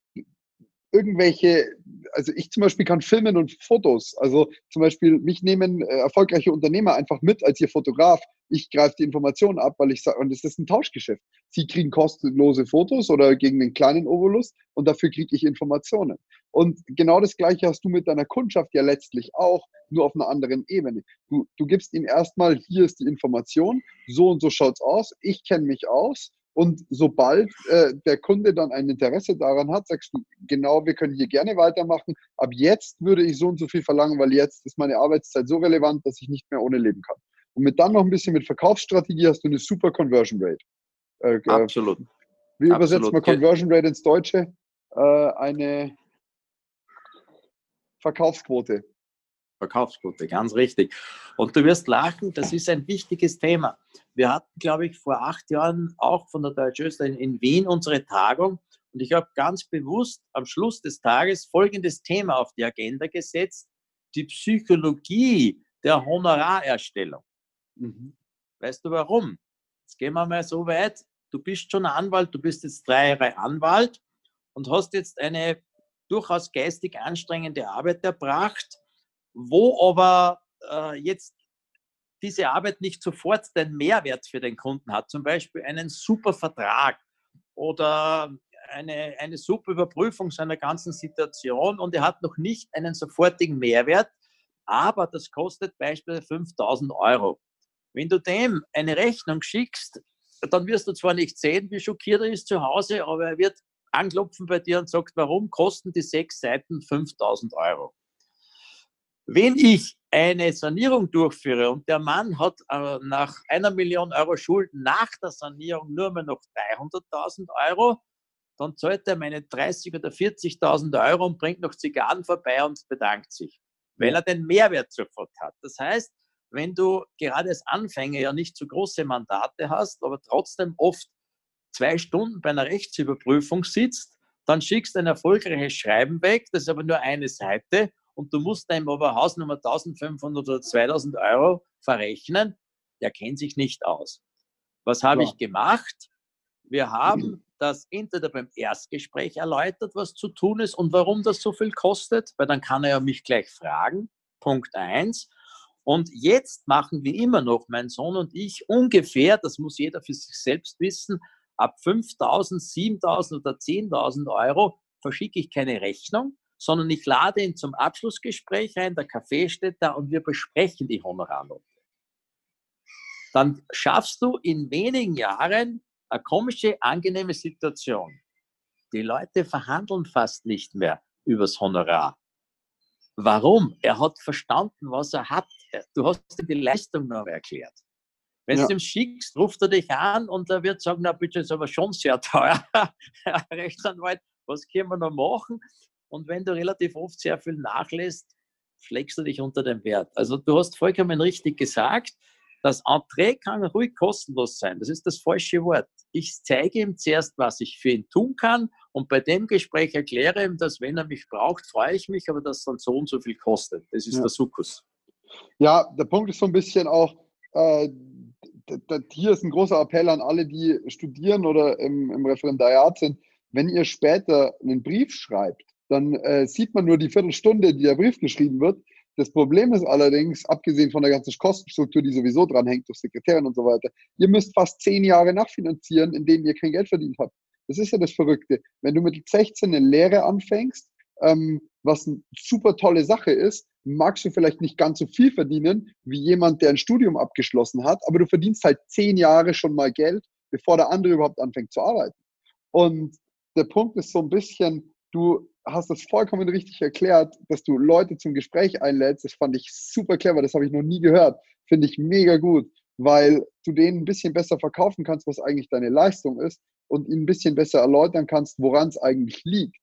irgendwelche, also ich zum Beispiel kann filmen und Fotos. Also zum Beispiel, mich nehmen äh, erfolgreiche Unternehmer einfach mit als ihr Fotograf. Ich greife die Informationen ab, weil ich sage, und es ist ein Tauschgeschäft. Sie kriegen kostenlose Fotos oder gegen einen kleinen Obolus und dafür kriege ich Informationen. Und genau das Gleiche hast du mit deiner Kundschaft ja letztlich auch, nur auf einer anderen Ebene. Du, du gibst ihm erstmal, hier ist die Information, so und so schaut's aus, ich kenne mich aus und sobald äh, der Kunde dann ein Interesse daran hat, sagst du, genau, wir können hier gerne weitermachen. Ab jetzt würde ich so und so viel verlangen, weil jetzt ist meine Arbeitszeit so relevant, dass ich nicht mehr ohne leben kann. Und mit dann noch ein bisschen mit Verkaufsstrategie hast du eine super Conversion Rate. Äh, äh Absolut. Wie übersetzt man Conversion Rate ins Deutsche? Äh, eine Verkaufsquote. Verkaufsquote, ganz richtig. Und du wirst lachen, das ist ein wichtiges Thema. Wir hatten, glaube ich, vor acht Jahren auch von der Deutsche Österreich in Wien unsere Tagung und ich habe ganz bewusst am Schluss des Tages folgendes Thema auf die Agenda gesetzt, die Psychologie der Honorarerstellung. Mhm. Weißt du warum? Jetzt gehen wir mal so weit, du bist schon Anwalt, du bist jetzt drei Jahre Anwalt und hast jetzt eine durchaus geistig anstrengende Arbeit erbracht wo aber äh, jetzt diese Arbeit nicht sofort den Mehrwert für den Kunden hat, zum Beispiel einen super Vertrag oder eine, eine super Überprüfung seiner ganzen Situation und er hat noch nicht einen sofortigen Mehrwert, aber das kostet beispielsweise 5000 Euro. Wenn du dem eine Rechnung schickst, dann wirst du zwar nicht sehen, wie schockiert er ist zu Hause, aber er wird anklopfen bei dir und sagt, warum kosten die sechs Seiten 5000 Euro? Wenn ich eine Sanierung durchführe und der Mann hat äh, nach einer Million Euro Schulden nach der Sanierung nur mehr noch 300.000 Euro, dann zahlt er meine 30.000 oder 40.000 Euro und bringt noch Zigarren vorbei und bedankt sich, weil er den Mehrwert sofort hat. Das heißt, wenn du gerade als Anfänger ja nicht so große Mandate hast, aber trotzdem oft zwei Stunden bei einer Rechtsüberprüfung sitzt, dann schickst du ein erfolgreiches Schreiben weg, das ist aber nur eine Seite und du musst deinem aber Hausnummer 1500 oder 2000 Euro verrechnen, der kennt sich nicht aus. Was habe ja. ich gemacht? Wir haben mhm. das entweder beim Erstgespräch erläutert, was zu tun ist und warum das so viel kostet, weil dann kann er ja mich gleich fragen. Punkt eins. Und jetzt machen wir immer noch, mein Sohn und ich, ungefähr, das muss jeder für sich selbst wissen, ab 5.000, 7.000 oder 10.000 Euro verschicke ich keine Rechnung, sondern ich lade ihn zum Abschlussgespräch ein, der Kaffee steht da und wir besprechen die Honorarnote. Dann schaffst du in wenigen Jahren eine komische, angenehme Situation. Die Leute verhandeln fast nicht mehr übers Honorar. Warum? Er hat verstanden, was er hat. Du hast ihm die Leistung noch erklärt. Wenn ja. du ihm schickst, ruft er dich an und er wird sagen, na bitte, ist aber schon sehr teuer, Rechtsanwalt, was können wir noch machen? Und wenn du relativ oft sehr viel nachlässt, schlägst du dich unter den Wert. Also du hast vollkommen richtig gesagt, das Entree kann ruhig kostenlos sein. Das ist das falsche Wort. Ich zeige ihm zuerst, was ich für ihn tun kann und bei dem Gespräch erkläre ihm, dass wenn er mich braucht, freue ich mich, aber dass dann so und so viel kostet. Das ist ja. der Sukkus. Ja, der Punkt ist so ein bisschen auch, äh, hier ist ein großer Appell an alle, die studieren oder im, im Referendariat sind. Wenn ihr später einen Brief schreibt, dann äh, sieht man nur die Viertelstunde, die der Brief geschrieben wird. Das Problem ist allerdings, abgesehen von der ganzen Kostenstruktur, die sowieso dranhängt durch Sekretärin und so weiter, ihr müsst fast zehn Jahre nachfinanzieren, in denen ihr kein Geld verdient habt. Das ist ja das Verrückte. Wenn du mit 16 eine Lehre anfängst, ähm, was eine super tolle Sache ist, magst du vielleicht nicht ganz so viel verdienen wie jemand, der ein Studium abgeschlossen hat, aber du verdienst halt zehn Jahre schon mal Geld, bevor der andere überhaupt anfängt zu arbeiten. Und der Punkt ist so ein bisschen, du hast das vollkommen richtig erklärt, dass du Leute zum Gespräch einlädst. Das fand ich super clever, das habe ich noch nie gehört. Finde ich mega gut, weil du denen ein bisschen besser verkaufen kannst, was eigentlich deine Leistung ist und ihnen ein bisschen besser erläutern kannst, woran es eigentlich liegt.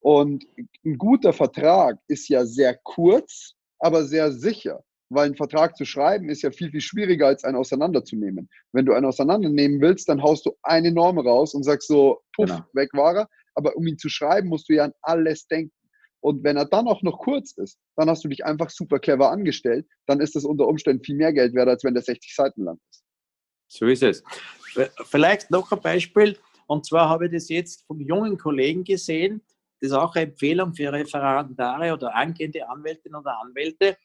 Und ein guter Vertrag ist ja sehr kurz, aber sehr sicher, weil ein Vertrag zu schreiben ist ja viel, viel schwieriger, als einen auseinanderzunehmen. Wenn du einen auseinandernehmen willst, dann haust du eine Norm raus und sagst so, puff, genau. weg war er aber um ihn zu schreiben, musst du ja an alles denken. Und wenn er dann auch noch kurz ist, dann hast du dich einfach super clever angestellt. Dann ist es unter Umständen viel mehr Geld wert, als wenn der 60 Seiten lang ist. So ist es. Vielleicht noch ein Beispiel. Und zwar habe ich das jetzt vom jungen Kollegen gesehen, das ist auch eine Empfehlung für Referendare oder angehende Anwältinnen oder Anwälte,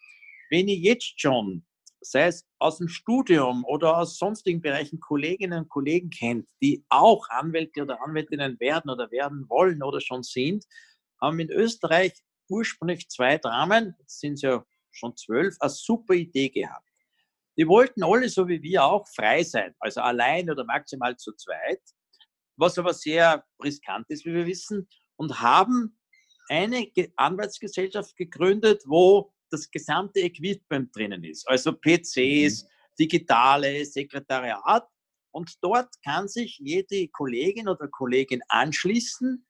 wenn ihr jetzt schon, sei es aus dem Studium oder aus sonstigen Bereichen Kolleginnen und Kollegen kennt, die auch Anwälte oder Anwältinnen werden oder werden wollen oder schon sind, haben in Österreich ursprünglich zwei Dramen, jetzt sind es ja schon zwölf, eine super Idee gehabt. Die wollten alle, so wie wir auch, frei sein, also allein oder maximal zu zweit, was aber sehr riskant ist, wie wir wissen, und haben eine Anwaltsgesellschaft gegründet, wo das gesamte Equipment drinnen ist, also PCs, mhm. digitale Sekretariat. Und dort kann sich jede Kollegin oder Kollegin anschließen.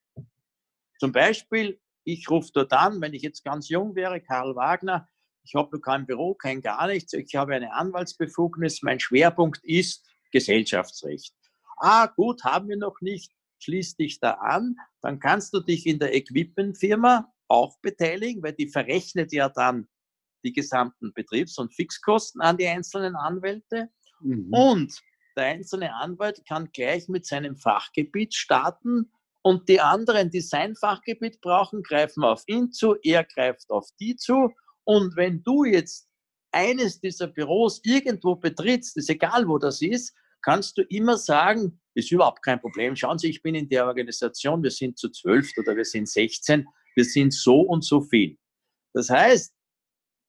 Zum Beispiel, ich rufe dort an, wenn ich jetzt ganz jung wäre, Karl Wagner, ich habe kein Büro, kein gar nichts, ich habe eine Anwaltsbefugnis, mein Schwerpunkt ist Gesellschaftsrecht. Ah, gut, haben wir noch nicht, schließ dich da an, dann kannst du dich in der Equipmentfirma auch beteiligen, weil die verrechnet ja dann die gesamten Betriebs- und Fixkosten an die einzelnen Anwälte. Mhm. Und der einzelne Anwalt kann gleich mit seinem Fachgebiet starten und die anderen, die sein Fachgebiet brauchen, greifen auf ihn zu, er greift auf die zu. Und wenn du jetzt eines dieser Büros irgendwo betrittst, ist egal, wo das ist, kannst du immer sagen, ist überhaupt kein Problem. Schauen Sie, ich bin in der Organisation, wir sind zu zwölf oder wir sind 16, wir sind so und so viel. Das heißt,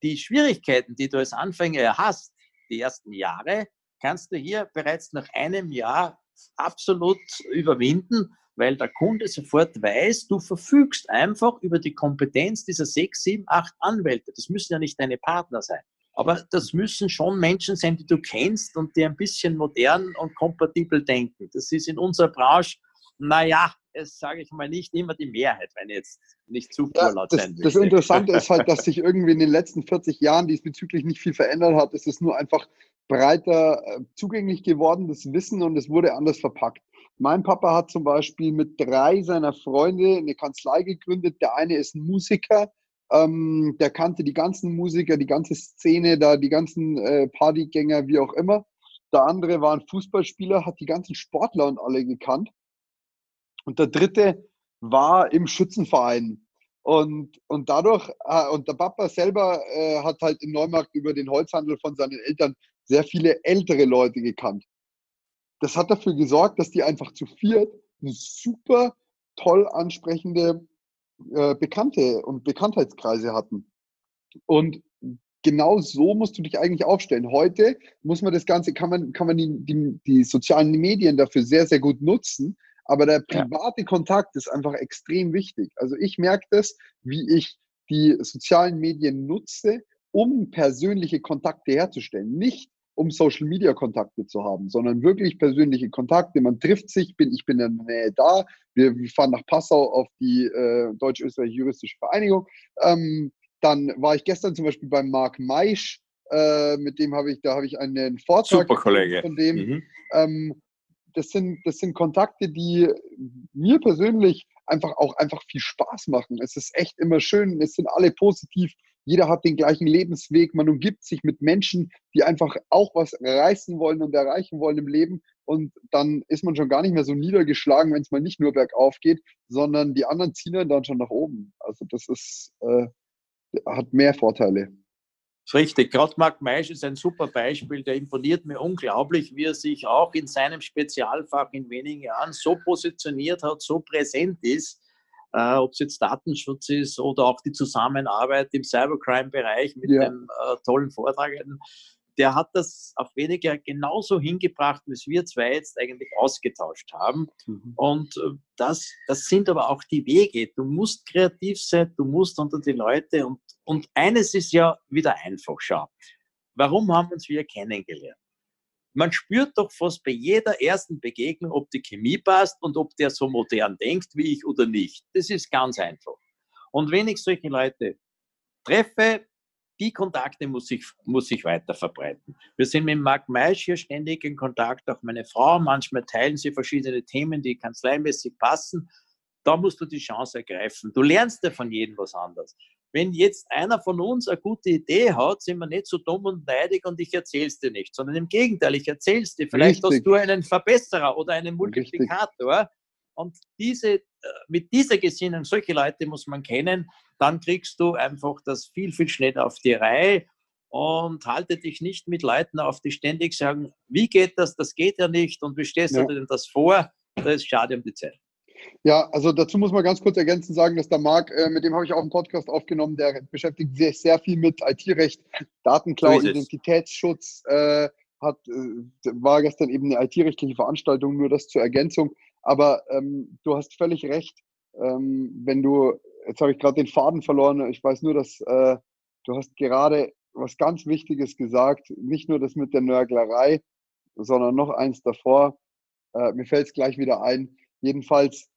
die Schwierigkeiten, die du als Anfänger hast, die ersten Jahre, kannst du hier bereits nach einem Jahr absolut überwinden, weil der Kunde sofort weiß, du verfügst einfach über die Kompetenz dieser sechs, sieben, acht Anwälte. Das müssen ja nicht deine Partner sein. Aber das müssen schon Menschen sein, die du kennst und die ein bisschen modern und kompatibel denken. Das ist in unserer Branche, naja, es sage ich mal nicht immer die Mehrheit, wenn jetzt nicht zu vorlaut ja, sein will. Das Interessante ist halt, dass sich irgendwie in den letzten 40 Jahren diesbezüglich nicht viel verändert hat. Es ist nur einfach breiter äh, zugänglich geworden, das Wissen, und es wurde anders verpackt. Mein Papa hat zum Beispiel mit drei seiner Freunde eine Kanzlei gegründet. Der eine ist ein Musiker, ähm, der kannte die ganzen Musiker, die ganze Szene, da die ganzen äh, Partygänger, wie auch immer. Der andere war ein Fußballspieler, hat die ganzen Sportler und alle gekannt. Und der dritte war im Schützenverein. Und, und dadurch, äh, und der Papa selber äh, hat halt im Neumarkt über den Holzhandel von seinen Eltern sehr viele ältere Leute gekannt. Das hat dafür gesorgt, dass die einfach zu viert eine super toll ansprechende äh, Bekannte und Bekanntheitskreise hatten. Und genau so musst du dich eigentlich aufstellen. Heute muss man das Ganze, kann man, kann man die, die, die sozialen Medien dafür sehr, sehr gut nutzen. Aber der private ja. Kontakt ist einfach extrem wichtig. Also ich merke das, wie ich die sozialen Medien nutze, um persönliche Kontakte herzustellen. Nicht um Social Media Kontakte zu haben, sondern wirklich persönliche Kontakte. Man trifft sich, bin, ich bin in der Nähe da. Wir, wir fahren nach Passau auf die äh, Deutsch-Österreichische Juristische Vereinigung. Ähm, dann war ich gestern zum Beispiel beim Marc Meisch, äh, mit dem habe ich, da habe ich einen Vortrag Super Kollege. von dem. Mhm. Ähm, das sind, das sind Kontakte, die mir persönlich einfach auch einfach viel Spaß machen. Es ist echt immer schön, es sind alle positiv jeder hat den gleichen Lebensweg, man umgibt sich mit Menschen, die einfach auch was reißen wollen und erreichen wollen im Leben. Und dann ist man schon gar nicht mehr so niedergeschlagen, wenn es mal nicht nur bergauf geht, sondern die anderen ziehen dann schon nach oben. Also das ist, äh, hat mehr Vorteile. Richtig, gerade Marc Meisch ist ein super Beispiel, der imponiert mir unglaublich, wie er sich auch in seinem Spezialfach in wenigen Jahren so positioniert hat, so präsent ist äh, ob es jetzt Datenschutz ist oder auch die Zusammenarbeit im Cybercrime-Bereich mit ja. dem äh, tollen Vortrag. Der hat das auf weniger genauso hingebracht, wie es wir zwei jetzt eigentlich ausgetauscht haben. Mhm. Und äh, das, das sind aber auch die Wege. Du musst kreativ sein, du musst unter die Leute und, und eines ist ja wieder einfach, schau. Warum haben uns wir kennengelernt? Man spürt doch fast bei jeder ersten Begegnung, ob die Chemie passt und ob der so modern denkt wie ich oder nicht. Das ist ganz einfach. Und wenn ich solche Leute treffe, die Kontakte muss ich, muss ich weiter verbreiten. Wir sind mit Marc Meisch hier ständig in Kontakt, auch meine Frau. Manchmal teilen sie verschiedene Themen, die kanzleimäßig passen. Da musst du die Chance ergreifen. Du lernst ja von jedem was anderes wenn jetzt einer von uns eine gute Idee hat, sind wir nicht so dumm und neidig und ich erzähle es dir nicht, sondern im Gegenteil, ich erzähle es dir. Vielleicht Richtig. hast du einen Verbesserer oder einen Multiplikator. Richtig. Und diese, äh, mit dieser Gesinnung, solche Leute muss man kennen, dann kriegst du einfach das viel, viel schneller auf die Reihe und halte dich nicht mit Leuten auf, die ständig sagen, wie geht das, das geht ja nicht und wie stehst ja. du denn das vor? Das ist schade um die Zeit. Ja, also dazu muss man ganz kurz ergänzend sagen, dass der Marc, äh, mit dem habe ich auch einen Podcast aufgenommen, der beschäftigt sich sehr viel mit IT-Recht, Datenklau, Identitätsschutz, äh, hat, äh, war gestern eben eine IT-rechtliche Veranstaltung, nur das zur Ergänzung. Aber ähm, du hast völlig recht, ähm, wenn du, jetzt habe ich gerade den Faden verloren, ich weiß nur, dass äh, du hast gerade was ganz Wichtiges gesagt, nicht nur das mit der Nörglerei, sondern noch eins davor. Äh, mir fällt es gleich wieder ein. Jedenfalls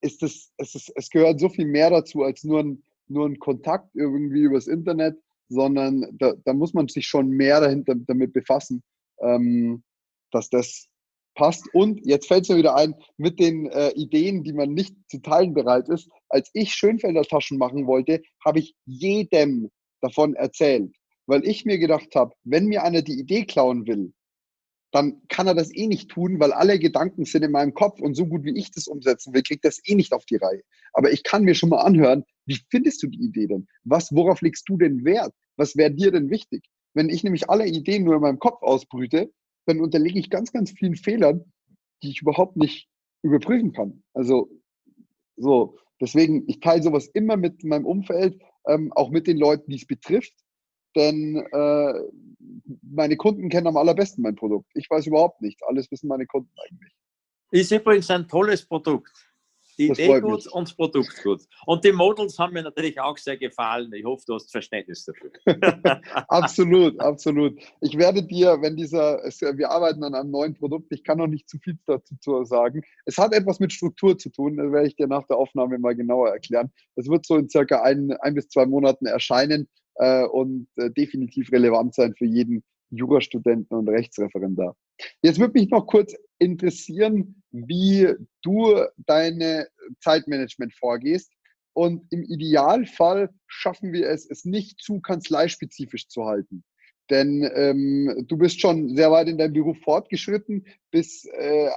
ist es, es, ist, es gehört so viel mehr dazu als nur ein, nur ein Kontakt irgendwie übers Internet, sondern da, da muss man sich schon mehr dahinter damit befassen, ähm, dass das passt. Und jetzt fällt es mir wieder ein, mit den äh, Ideen, die man nicht zu teilen bereit ist. Als ich Schönfelder Taschen machen wollte, habe ich jedem davon erzählt, weil ich mir gedacht habe, wenn mir einer die Idee klauen will, dann kann er das eh nicht tun, weil alle Gedanken sind in meinem Kopf und so gut wie ich das umsetzen will, kriegt das eh nicht auf die Reihe. Aber ich kann mir schon mal anhören, wie findest du die Idee denn? Was, worauf legst du denn Wert? Was wäre dir denn wichtig? Wenn ich nämlich alle Ideen nur in meinem Kopf ausbrüte, dann unterlege ich ganz, ganz vielen Fehlern, die ich überhaupt nicht überprüfen kann. Also so, deswegen, ich teile sowas immer mit meinem Umfeld, ähm, auch mit den Leuten, die es betrifft, denn äh, meine Kunden kennen am allerbesten mein Produkt. Ich weiß überhaupt nichts. Alles wissen meine Kunden eigentlich. Ist übrigens ein tolles Produkt. Die das Idee gut und das Produkt gut. Und die Models haben mir natürlich auch sehr gefallen. Ich hoffe, du hast Verständnis dafür. absolut, absolut. Ich werde dir, wenn dieser, wir arbeiten an einem neuen Produkt, ich kann noch nicht zu viel dazu sagen. Es hat etwas mit Struktur zu tun, das werde ich dir nach der Aufnahme mal genauer erklären. Es wird so in circa ein, ein bis zwei Monaten erscheinen äh, und äh, definitiv relevant sein für jeden Jurastudenten und Rechtsreferendar. Jetzt würde mich noch kurz interessieren, wie du deine Zeitmanagement vorgehst. Und im Idealfall schaffen wir es, es nicht zu kanzleispezifisch zu halten. Denn ähm, du bist schon sehr weit in deinem Beruf fortgeschritten. Bis äh,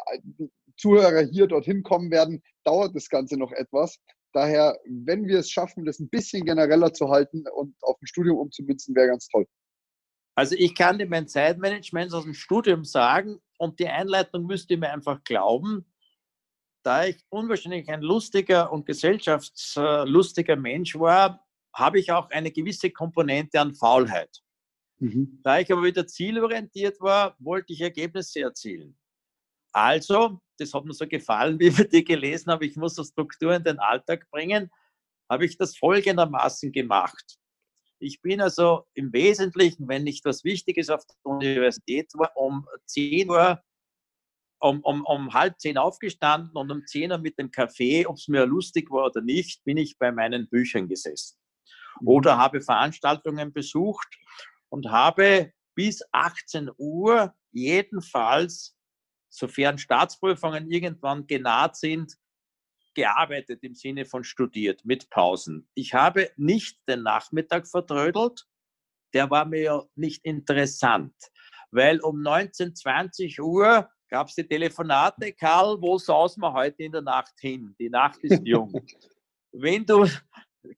Zuhörer hier dorthin kommen werden, dauert das Ganze noch etwas. Daher, wenn wir es schaffen, das ein bisschen genereller zu halten und auf ein Studium umzumünzen, wäre ganz toll. Also ich kann dir mein Zeitmanagement aus dem Studium sagen und die Einleitung müsst ihr mir einfach glauben. Da ich unwahrscheinlich ein lustiger und gesellschaftslustiger Mensch war, habe ich auch eine gewisse Komponente an Faulheit. Mhm. Da ich aber wieder zielorientiert war, wollte ich Ergebnisse erzielen. Also, das hat mir so gefallen, wie wir die gelesen haben, ich muss so Struktur in den Alltag bringen, habe ich das folgendermaßen gemacht. Ich bin also im Wesentlichen, wenn nicht was Wichtiges auf der Universität war, um 10 Uhr, um, um, um halb zehn aufgestanden und um 10 Uhr mit dem Kaffee, ob es mir lustig war oder nicht, bin ich bei meinen Büchern gesessen. Mhm. Oder habe Veranstaltungen besucht und habe bis 18 Uhr jedenfalls, sofern Staatsprüfungen irgendwann genaht sind, gearbeitet im Sinne von studiert mit Pausen. Ich habe nicht den Nachmittag vertrödelt, der war mir ja nicht interessant, weil um 19, 20 Uhr gab es die Telefonate, Karl, wo sausen wir heute in der Nacht hin? Die Nacht ist jung. Wenn du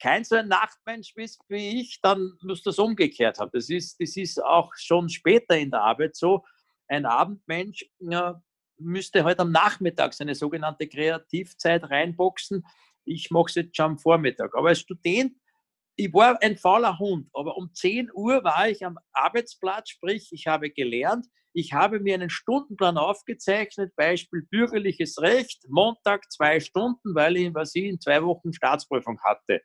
kein so ein Nachtmensch bist wie ich, dann musst du es umgekehrt haben. Das ist, das ist auch schon später in der Arbeit so. Ein Abendmensch ja, müsste halt am Nachmittag seine sogenannte Kreativzeit reinboxen. Ich mache es jetzt schon am Vormittag. Aber als Student, ich war ein fauler Hund, aber um 10 Uhr war ich am Arbeitsplatz, sprich, ich habe gelernt, ich habe mir einen Stundenplan aufgezeichnet, Beispiel bürgerliches Recht, Montag zwei Stunden, weil ich, in zwei Wochen Staatsprüfung hatte.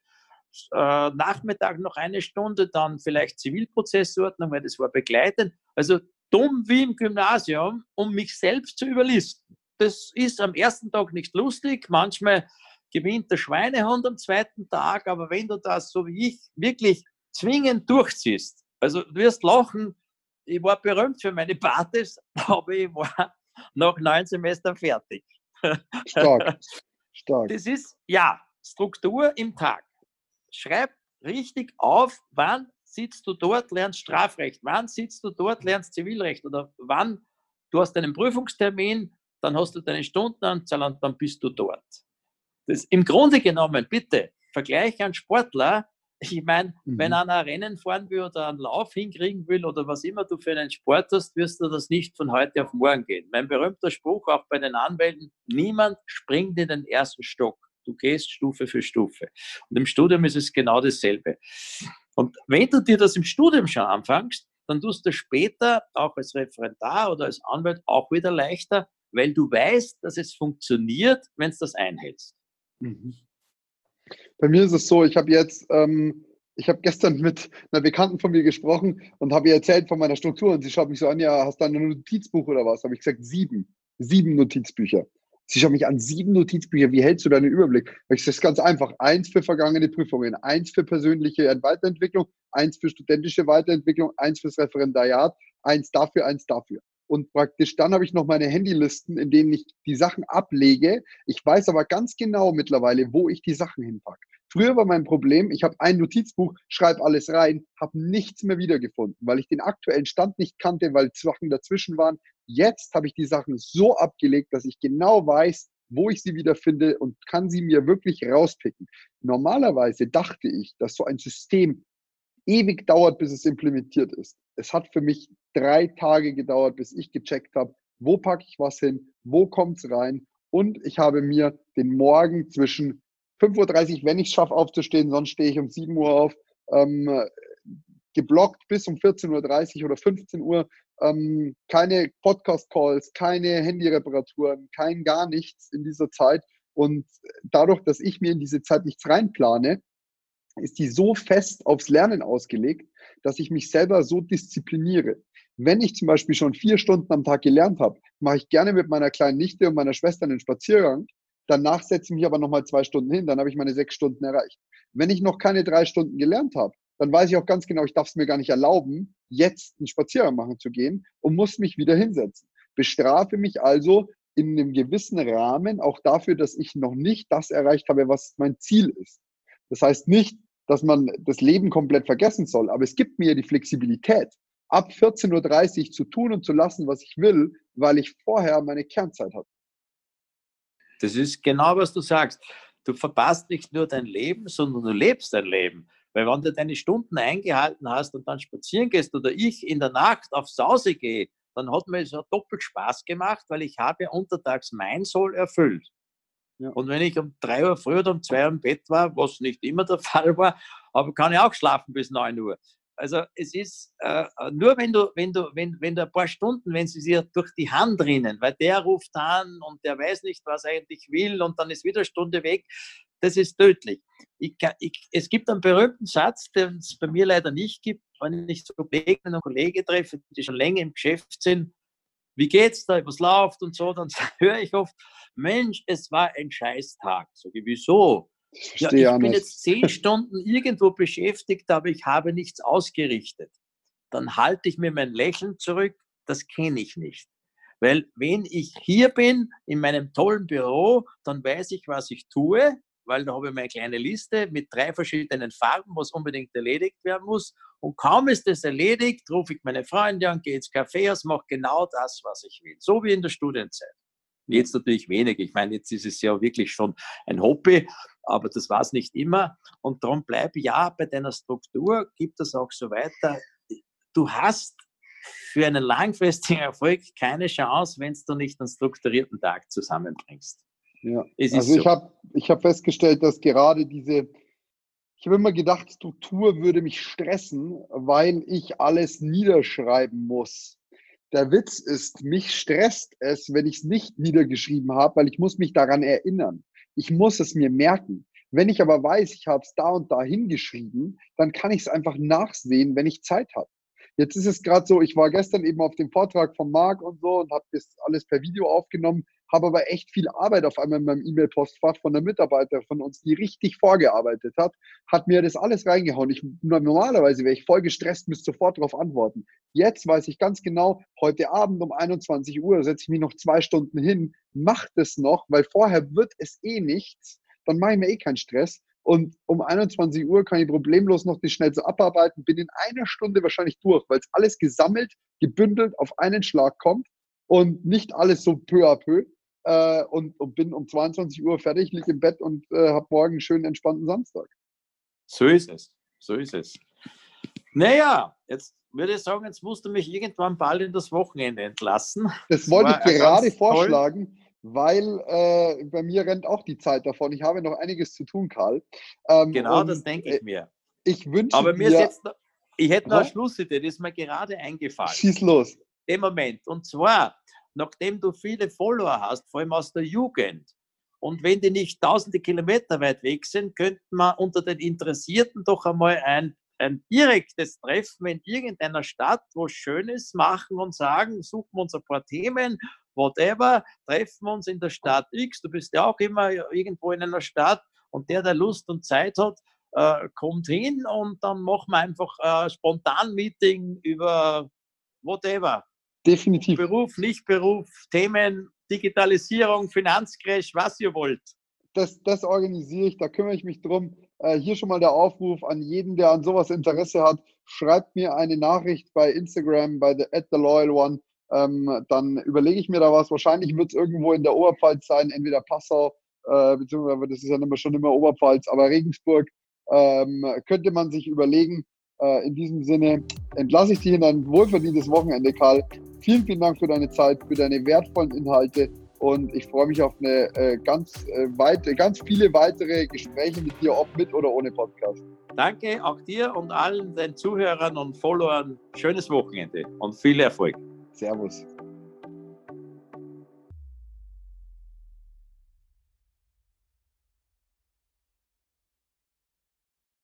Äh, Nachmittag noch eine Stunde, dann vielleicht Zivilprozessordnung, weil das war begleitend. Also dumm wie im Gymnasium, um mich selbst zu überlisten. Das ist am ersten Tag nicht lustig. Manchmal gewinnt der Schweinehund am zweiten Tag, aber wenn du das so wie ich wirklich zwingend durchziehst, also du wirst lachen, ich war berühmt für meine Partys, aber ich war nach neun Semestern fertig. Stark, stark. Das ist, ja, Struktur im Tag. Schreib richtig auf, wann sitzt du dort, lernst Strafrecht, wann sitzt du dort, lernst Zivilrecht oder wann du hast einen Prüfungstermin, dann hast du deine Stundenanzahl und dann bist du dort. Das, Im Grunde genommen, bitte, Vergleich an Sportler. Ich meine, mhm. wenn einer ein Rennen fahren will oder einen Lauf hinkriegen will oder was immer du für einen Sport hast, wirst du das nicht von heute auf morgen gehen. Mein berühmter Spruch auch bei den Anwälten, niemand springt in den ersten Stock. Du gehst Stufe für Stufe. Und im Studium ist es genau dasselbe. Und wenn du dir das im Studium schon anfängst, dann tust du später auch als Referendar oder als Anwalt auch wieder leichter, weil du weißt, dass es funktioniert, wenn du das einhältst. Mhm. Bei mir ist es so, ich habe jetzt, ähm, ich habe gestern mit einer Bekannten von mir gesprochen und habe ihr erzählt von meiner Struktur und sie schaut mich so an, ja, hast du ein Notizbuch oder was? Habe ich gesagt, sieben. Sieben Notizbücher. Sie schaut mich an, sieben Notizbücher, wie hältst du deinen Überblick? Ich das ist ganz einfach. Eins für vergangene Prüfungen, eins für persönliche Weiterentwicklung, eins für studentische Weiterentwicklung, eins fürs Referendariat, eins dafür, eins dafür. Und praktisch dann habe ich noch meine Handylisten, in denen ich die Sachen ablege. Ich weiß aber ganz genau mittlerweile, wo ich die Sachen hinpacke. Früher war mein Problem, ich habe ein Notizbuch, schreibe alles rein, habe nichts mehr wiedergefunden, weil ich den aktuellen Stand nicht kannte, weil Sachen dazwischen waren. Jetzt habe ich die Sachen so abgelegt, dass ich genau weiß, wo ich sie wiederfinde und kann sie mir wirklich rauspicken. Normalerweise dachte ich, dass so ein System ewig dauert, bis es implementiert ist. Es hat für mich drei Tage gedauert, bis ich gecheckt habe, wo packe ich was hin, wo kommt es rein. Und ich habe mir den Morgen zwischen 5.30 Uhr, wenn ich es schaffe aufzustehen, sonst stehe ich um 7 Uhr auf, ähm, geblockt bis um 14.30 Uhr oder 15 Uhr. Ähm, keine Podcast-Calls, keine Handyreparaturen, kein gar nichts in dieser Zeit. Und dadurch, dass ich mir in diese Zeit nichts reinplane, ist die so fest aufs Lernen ausgelegt, dass ich mich selber so diszipliniere. Wenn ich zum Beispiel schon vier Stunden am Tag gelernt habe, mache ich gerne mit meiner kleinen Nichte und meiner Schwester einen Spaziergang. Danach setze ich mich aber nochmal zwei Stunden hin, dann habe ich meine sechs Stunden erreicht. Wenn ich noch keine drei Stunden gelernt habe, dann weiß ich auch ganz genau, ich darf es mir gar nicht erlauben, jetzt einen Spaziergang machen zu gehen und muss mich wieder hinsetzen. Bestrafe mich also in einem gewissen Rahmen auch dafür, dass ich noch nicht das erreicht habe, was mein Ziel ist. Das heißt nicht, dass man das Leben komplett vergessen soll, aber es gibt mir die Flexibilität, ab 14.30 Uhr zu tun und zu lassen, was ich will, weil ich vorher meine Kernzeit hatte. Das ist genau, was du sagst. Du verpasst nicht nur dein Leben, sondern du lebst dein Leben. Weil wenn du deine Stunden eingehalten hast und dann spazieren gehst oder ich in der Nacht auf Sause gehe, dann hat mir so doppelt Spaß gemacht, weil ich habe untertags mein Soll erfüllt. Ja. Und wenn ich um drei Uhr früh oder um zwei Uhr im Bett war, was nicht immer der Fall war, aber kann ich auch schlafen bis neun Uhr. Also es ist äh, nur wenn du, wenn du, wenn, wenn du ein paar Stunden, wenn sie dir durch die Hand rinnen, weil der ruft an und der weiß nicht, was er eigentlich will und dann ist wieder eine Stunde weg, das ist tödlich. Ich, ich, es gibt einen berühmten Satz, den es bei mir leider nicht gibt, wenn ich so Kollegen und Kollegen treffe, die schon länger im Geschäft sind, wie geht's da, was läuft und so, dann höre ich oft, Mensch, es war ein Scheißtag. So wie, wieso? Ich, ja, ich bin jetzt zehn Stunden irgendwo beschäftigt, aber ich habe nichts ausgerichtet. Dann halte ich mir mein Lächeln zurück, das kenne ich nicht. Weil wenn ich hier bin, in meinem tollen Büro, dann weiß ich, was ich tue, weil da habe ich meine kleine Liste mit drei verschiedenen Farben, was unbedingt erledigt werden muss. Und kaum ist das erledigt, rufe ich meine Freunde an, gehe ins Café aus, mache genau das, was ich will. So wie in der Studienzeit. Jetzt natürlich wenig. Ich meine, jetzt ist es ja wirklich schon ein Hobby, aber das war es nicht immer. Und darum bleib ja bei deiner Struktur, gibt es auch so weiter. Du hast für einen langfristigen Erfolg keine Chance, wenn du nicht einen strukturierten Tag zusammenbringst. Ja, also so. ich habe ich hab festgestellt, dass gerade diese, ich habe immer gedacht, Struktur würde mich stressen, weil ich alles niederschreiben muss. Der Witz ist, mich stresst es, wenn ich es nicht niedergeschrieben habe, weil ich muss mich daran erinnern. Ich muss es mir merken. Wenn ich aber weiß, ich habe es da und da hingeschrieben, dann kann ich es einfach nachsehen, wenn ich Zeit habe. Jetzt ist es gerade so, ich war gestern eben auf dem Vortrag von Marc und so und habe das alles per Video aufgenommen habe aber echt viel Arbeit auf einmal in meinem E-Mail-Postfach von einer Mitarbeiterin von uns, die richtig vorgearbeitet hat, hat mir das alles reingehauen. Ich, normalerweise wäre ich voll gestresst, müsste sofort darauf antworten. Jetzt weiß ich ganz genau, heute Abend um 21 Uhr setze ich mich noch zwei Stunden hin, mache das noch, weil vorher wird es eh nichts, dann mache ich mir eh keinen Stress. Und um 21 Uhr kann ich problemlos noch die schnell so abarbeiten, bin in einer Stunde wahrscheinlich durch, weil es alles gesammelt, gebündelt auf einen Schlag kommt und nicht alles so peu à peu. Äh, und, und, bin um 22 Uhr fertig, liege im Bett und äh, habe morgen einen schönen, entspannten Samstag. So ist es. So ist es. Naja, jetzt würde ich sagen, jetzt musst du mich irgendwann bald in das Wochenende entlassen. Das wollte ich gerade vorschlagen. Toll weil äh, bei mir rennt auch die Zeit davon. Ich habe noch einiges zu tun, Karl. Ähm, genau, das denke ich äh, mir. Ich wünsche Aber mir ist jetzt noch, ich hätte noch eine Schlussidee, das ist mir gerade eingefallen. Schieß los. Im Moment. Und zwar, nachdem du viele Follower hast, vor allem aus der Jugend, und wenn die nicht tausende Kilometer weit weg sind, könnte man unter den Interessierten doch einmal ein, ein direktes Treffen in irgendeiner Stadt, wo Schönes machen und sagen, suchen wir uns ein paar Themen whatever, treffen wir uns in der Stadt X. Du bist ja auch immer irgendwo in einer Stadt und der, der Lust und Zeit hat, äh, kommt hin und dann machen wir einfach ein Spontan-Meeting über whatever. Definitiv. Beruf, Nicht-Beruf, Themen, Digitalisierung, Finanzcrash, was ihr wollt. Das, das organisiere ich, da kümmere ich mich drum. Äh, hier schon mal der Aufruf an jeden, der an sowas Interesse hat. Schreibt mir eine Nachricht bei Instagram, bei the, at the Loyal One ähm, dann überlege ich mir da was. Wahrscheinlich wird es irgendwo in der Oberpfalz sein, entweder Passau, äh, beziehungsweise das ist ja immer, schon immer Oberpfalz, aber Regensburg ähm, könnte man sich überlegen. Äh, in diesem Sinne entlasse ich dich in ein wohlverdientes Wochenende, Karl. Vielen, vielen Dank für deine Zeit, für deine wertvollen Inhalte und ich freue mich auf eine äh, ganz äh, weite, ganz viele weitere Gespräche mit dir, ob mit oder ohne Podcast. Danke auch dir und allen den Zuhörern und Followern. Schönes Wochenende und viel Erfolg. Servus.